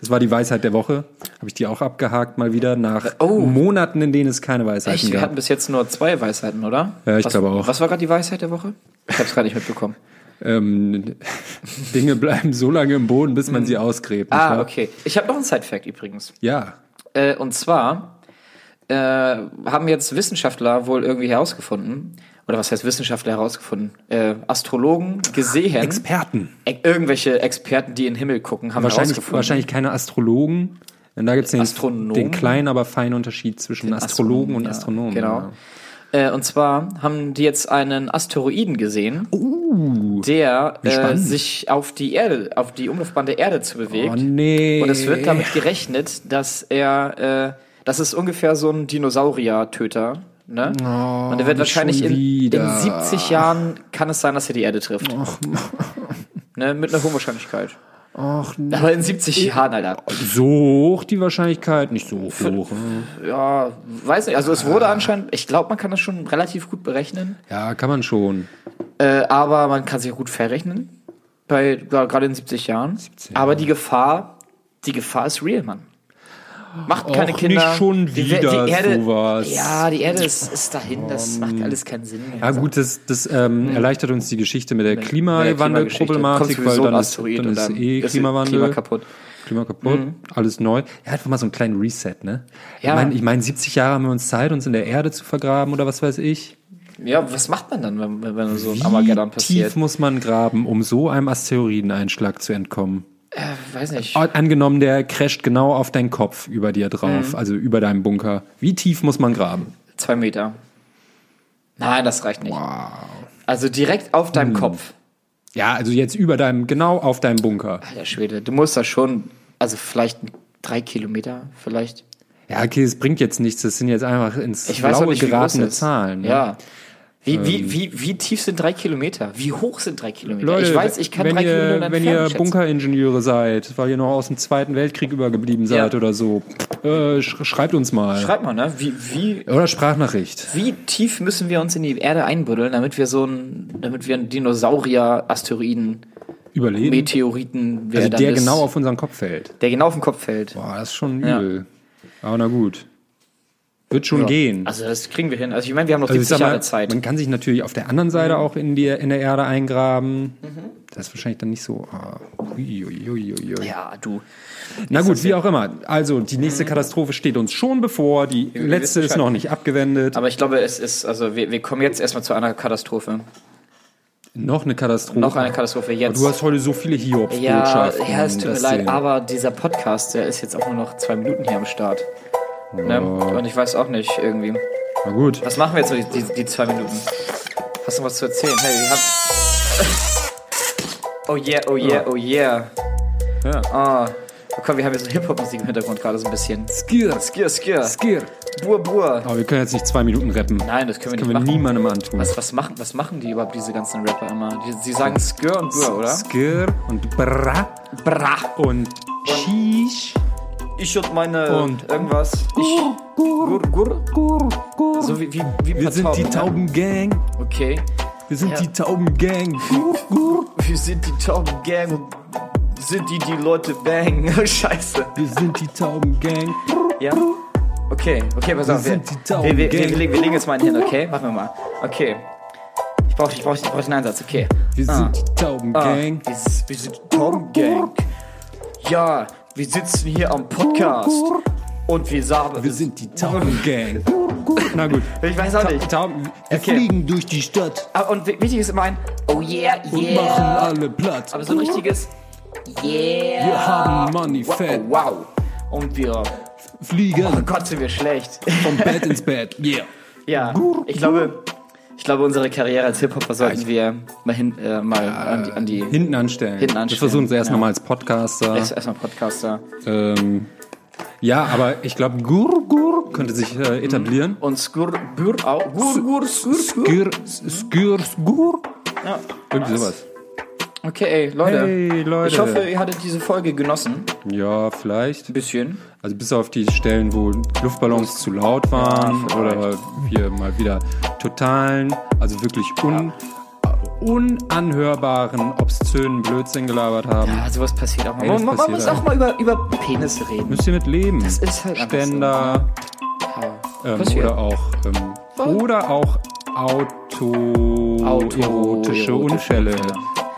Das war die Weisheit der Woche. Habe ich die auch abgehakt mal wieder nach
Oh.
Monaten, in denen es keine Weisheiten
Echt, wir
gab.
hatten bis jetzt nur zwei Weisheiten, oder?
Ja, ich
was,
glaube auch.
Was war gerade die Weisheit der Woche? Ich habe es gerade nicht mitbekommen.
Ähm, Dinge bleiben so lange im Boden, bis man sie ausgräbt.
Ah,
wahr?
okay. Ich habe noch einen Side-Fact übrigens.
Ja.
Äh, und zwar äh, haben jetzt Wissenschaftler wohl irgendwie herausgefunden, oder was heißt Wissenschaftler herausgefunden? Äh, Astrologen gesehen,
Experten.
e irgendwelche Experten, die in den Himmel gucken, haben
Wahrscheinlich,
herausgefunden.
wahrscheinlich keine Astrologen. Denn da gibt es den,
Astronomen?
den kleinen, aber feinen Unterschied zwischen Astrologen und
ja,
Astronomen.
Genau. Äh, und zwar haben die jetzt einen Asteroiden gesehen, der äh, sich auf die Erde, auf die Umlaufbahn der Erde zu bewegt.
Oh nee.
Und es wird damit gerechnet, dass er, äh, das ist ungefähr so ein Dinosaurier-Töter. Ne? und er wird wahrscheinlich in, in 70 Jahren kann es sein, dass er die Erde trifft. Ne? Mit einer hohen Wahrscheinlichkeit.
Ach,
Aber in 70 Jahren, Alter.
so hoch die Wahrscheinlichkeit, nicht so hoch. ne?
Ja, weiß nicht. Also es wurde anscheinend, ich glaube, man kann das schon relativ gut berechnen.
Ja, kann man schon.
Äh, aber man kann sich gut verrechnen. Bei, gerade in 70 Jahren. Aber die Gefahr, die Gefahr ist real, Mann. Macht keine
Och,
Kinder.
nicht schon
Die,
wieder
die Erde,
sowas.
Ja, die Erde ist, ist dahin. Das macht alles keinen Sinn mehr.
Ja gut, das, das ähm, erleichtert uns die Geschichte mit der Klimawandel-Problematik, weil
ein
dann ist, dann ist
dann
eh Klimawandel.
Klima kaputt.
Klima kaputt, alles neu. Ja, einfach mal so einen kleinen Reset, ne?
Ja.
Ich meine, ich mein, 70 Jahre haben wir uns Zeit, uns in der Erde zu vergraben oder was weiß ich.
Ja, was macht man dann, wenn, wenn so ein
Wie
Armageddon passiert?
tief muss man graben, um so einem Asteroideneinschlag zu entkommen?
Äh, weiß nicht.
Angenommen, der crasht genau auf deinen Kopf über dir
Mhm.
drauf, also über deinem Bunker. Wie tief muss man graben?
Zwei Meter. Nein, das reicht nicht. Also direkt auf deinem
Hm.
Kopf.
Ja, also jetzt über deinem, genau auf deinem Bunker.
Alter Schwede, du musst da schon, also vielleicht drei Kilometer, vielleicht.
Ja, okay, es bringt jetzt nichts. Das sind jetzt einfach ins
Ich weiß
Blaue
nicht, wie groß
geratene. Zahlen. Ne?
Ja. Wie, wie, wie, wie tief sind drei Kilometer? Wie hoch sind drei Kilometer?
Leute,
ich weiß, ich kann
wenn
drei Kilometer
ihr,
entfernt
wenn ihr. Bunkeringenieure seid, weil ihr noch aus dem Zweiten Weltkrieg übergeblieben seid
Ja.
oder so, äh, sch schreibt uns mal.
Schreib mal, ne? Wie, wie,
oder Sprachnachricht.
wie tief müssen wir uns in die Erde einbuddeln, damit wir so ein, damit wir einen Dinosaurier, Asteroiden,
Überleben.
Meteoriten,
also der
ist,
genau auf unseren Kopf fällt.
der genau auf den Kopf fällt.
Boah, das ist schon
Ja.
übel. Aber na gut. Wird schon
Ja.
gehen.
Also das kriegen wir hin. Also ich meine, wir haben noch
Also ich
70
sag mal,
Jahre Zeit.
man kann sich natürlich auf der anderen Seite
Mhm.
auch in, die, in der Erde eingraben. Das ist wahrscheinlich dann nicht so. Ah, ui, ui, ui.
Ja, du.
Na gut, wie auch immer. Also die nächste Katastrophe steht uns schon bevor. Die
Mhm. wir
letzte ist noch nicht abgewendet.
Aber ich glaube, es ist, also wir, wir kommen jetzt erstmal zu einer Katastrophe.
noch eine Katastrophe.
Noch eine Katastrophe jetzt.
Du hast heute so viele
ja,
Hiobs-Botschaften.
ja, es tut mir leid,
sehen.
aber dieser Podcast, der ist jetzt auch nur noch zwei Minuten hier am Start. Ne? Und ich weiß auch nicht, irgendwie.
Na gut.
Was machen wir jetzt so die, die, die zwei Minuten? Hast du was zu erzählen? Hey, wir haben. Oh yeah, oh yeah, oh yeah.
Ja.
Ah. Oh, komm, wir haben jetzt so Hip-Hop-Musik im Hintergrund gerade so ein bisschen.
Skir.
Skir, skir.
Skir.
Bur, bur.
Aber wir können jetzt nicht zwei Minuten rappen.
Nein, das können wir
Können
nicht
wir
machen.
niemandem antun.
Was, was, machen, was machen die überhaupt, diese ganzen Rapper immer? Die, sie sagen Skir und Bur, oder?
Skir und Bra
Bra.
und Shish.
Ich und meine
Und-
irgendwas. Ich. Gur, gur. So wie, wie, wie
Wir sind die
ne?
Taubengang.
Okay.
Wir sind
Ja.
die Taubengang. Gur, gur.
Wir sind die Taubengang und sind die, die Leute bang. Scheiße.
Wir sind die Taubengang.
Ja? Okay, okay, pass auf. Wir,
sind die
wir, wir, wir, legen, jetzt mal einen hin, okay? Machen wir mal. Okay. Ich brauche ich brauch, ich brauch den Einsatz, okay.
Wir
Ah.
sind die
Ah,
Taubengang.
wir, s- wir sind Taubengang. Ja, wir sitzen hier am Podcast. Und wir sagen.
Wir sind die Taubengang. Na gut.
Ich weiß auch nicht.
Tauben, wir
Okay.
fliegen durch die Stadt
Ah, Und wi- wichtig ist immer ein Oh yeah,
und
yeah.
machen alle platt.
Aber so ein richtiges Yeah.
Wir haben Money
wow,
fett.
wow. Und wir. Oh
Fliegen
Gott, sind wir schlecht.
vom Bett ins Bett. Yeah.
Ja, ich glaube, ich glaube, unsere Karriere als Hip-Hopper sollten wir mal, hin, äh, mal an die, an die
Hinten anstellen.
Hinten
Wir
anstellen,
versuchen es erst
genau.
nochmal als Podcaster.
erst erstmal Podcaster.
Ähm, ja, aber ich glaube, Gur Gur könnte sich äh, etablieren.
Und Skur, Bür auch. Gur, Gur, Skur, Skur.
Skir, Skur.
Ja.
Irgendwie sowas.
Okay, ey, Leute.
Hey, Leute.
Ich hoffe, ihr hattet diese Folge genossen.
Ja, vielleicht.
Ein bisschen.
Also bis auf die Stellen, wo Luftballons zu laut waren
Ja,
oder wir mal wieder totalen, also wirklich un, unanhörbaren, obszönen Blödsinn gelabert haben.
Ja, sowas passiert auch mal.
Ey,
man, man muss
auch.
mal über, über Penisse reden.
Müsst ihr mit leben.
Das ist halt
Ständer
Ja.
ähm, oder auch ähm, oder auch Auto,
Auto-
Unfälle.
Unfälle.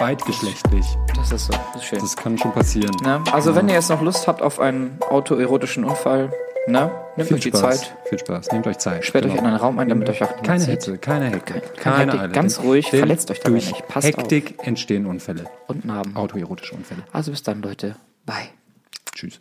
Beidgeschlechtlich.
Das ist so. Das ist schön.
Das kann schon passieren.
Ne? Also wenn ihr jetzt noch Lust habt auf einen autoerotischen Unfall, Ne? Nehmt
Viel
euch die
Spaß.
Zeit.
Viel Spaß. Nehmt euch Zeit.
Sperrt euch in einen Raum ein, damit euch auch
Keine
sieht.
Hetze, keine Hektik.
keine
Keine
Hektik, ganz ruhig,
denn
verletzt euch dabei
durch
nicht. Passt
Hektik entstehen Unfälle.
Und Narben.
Autoerotische Unfälle.
Also bis dann, Leute. Bye.
Tschüss.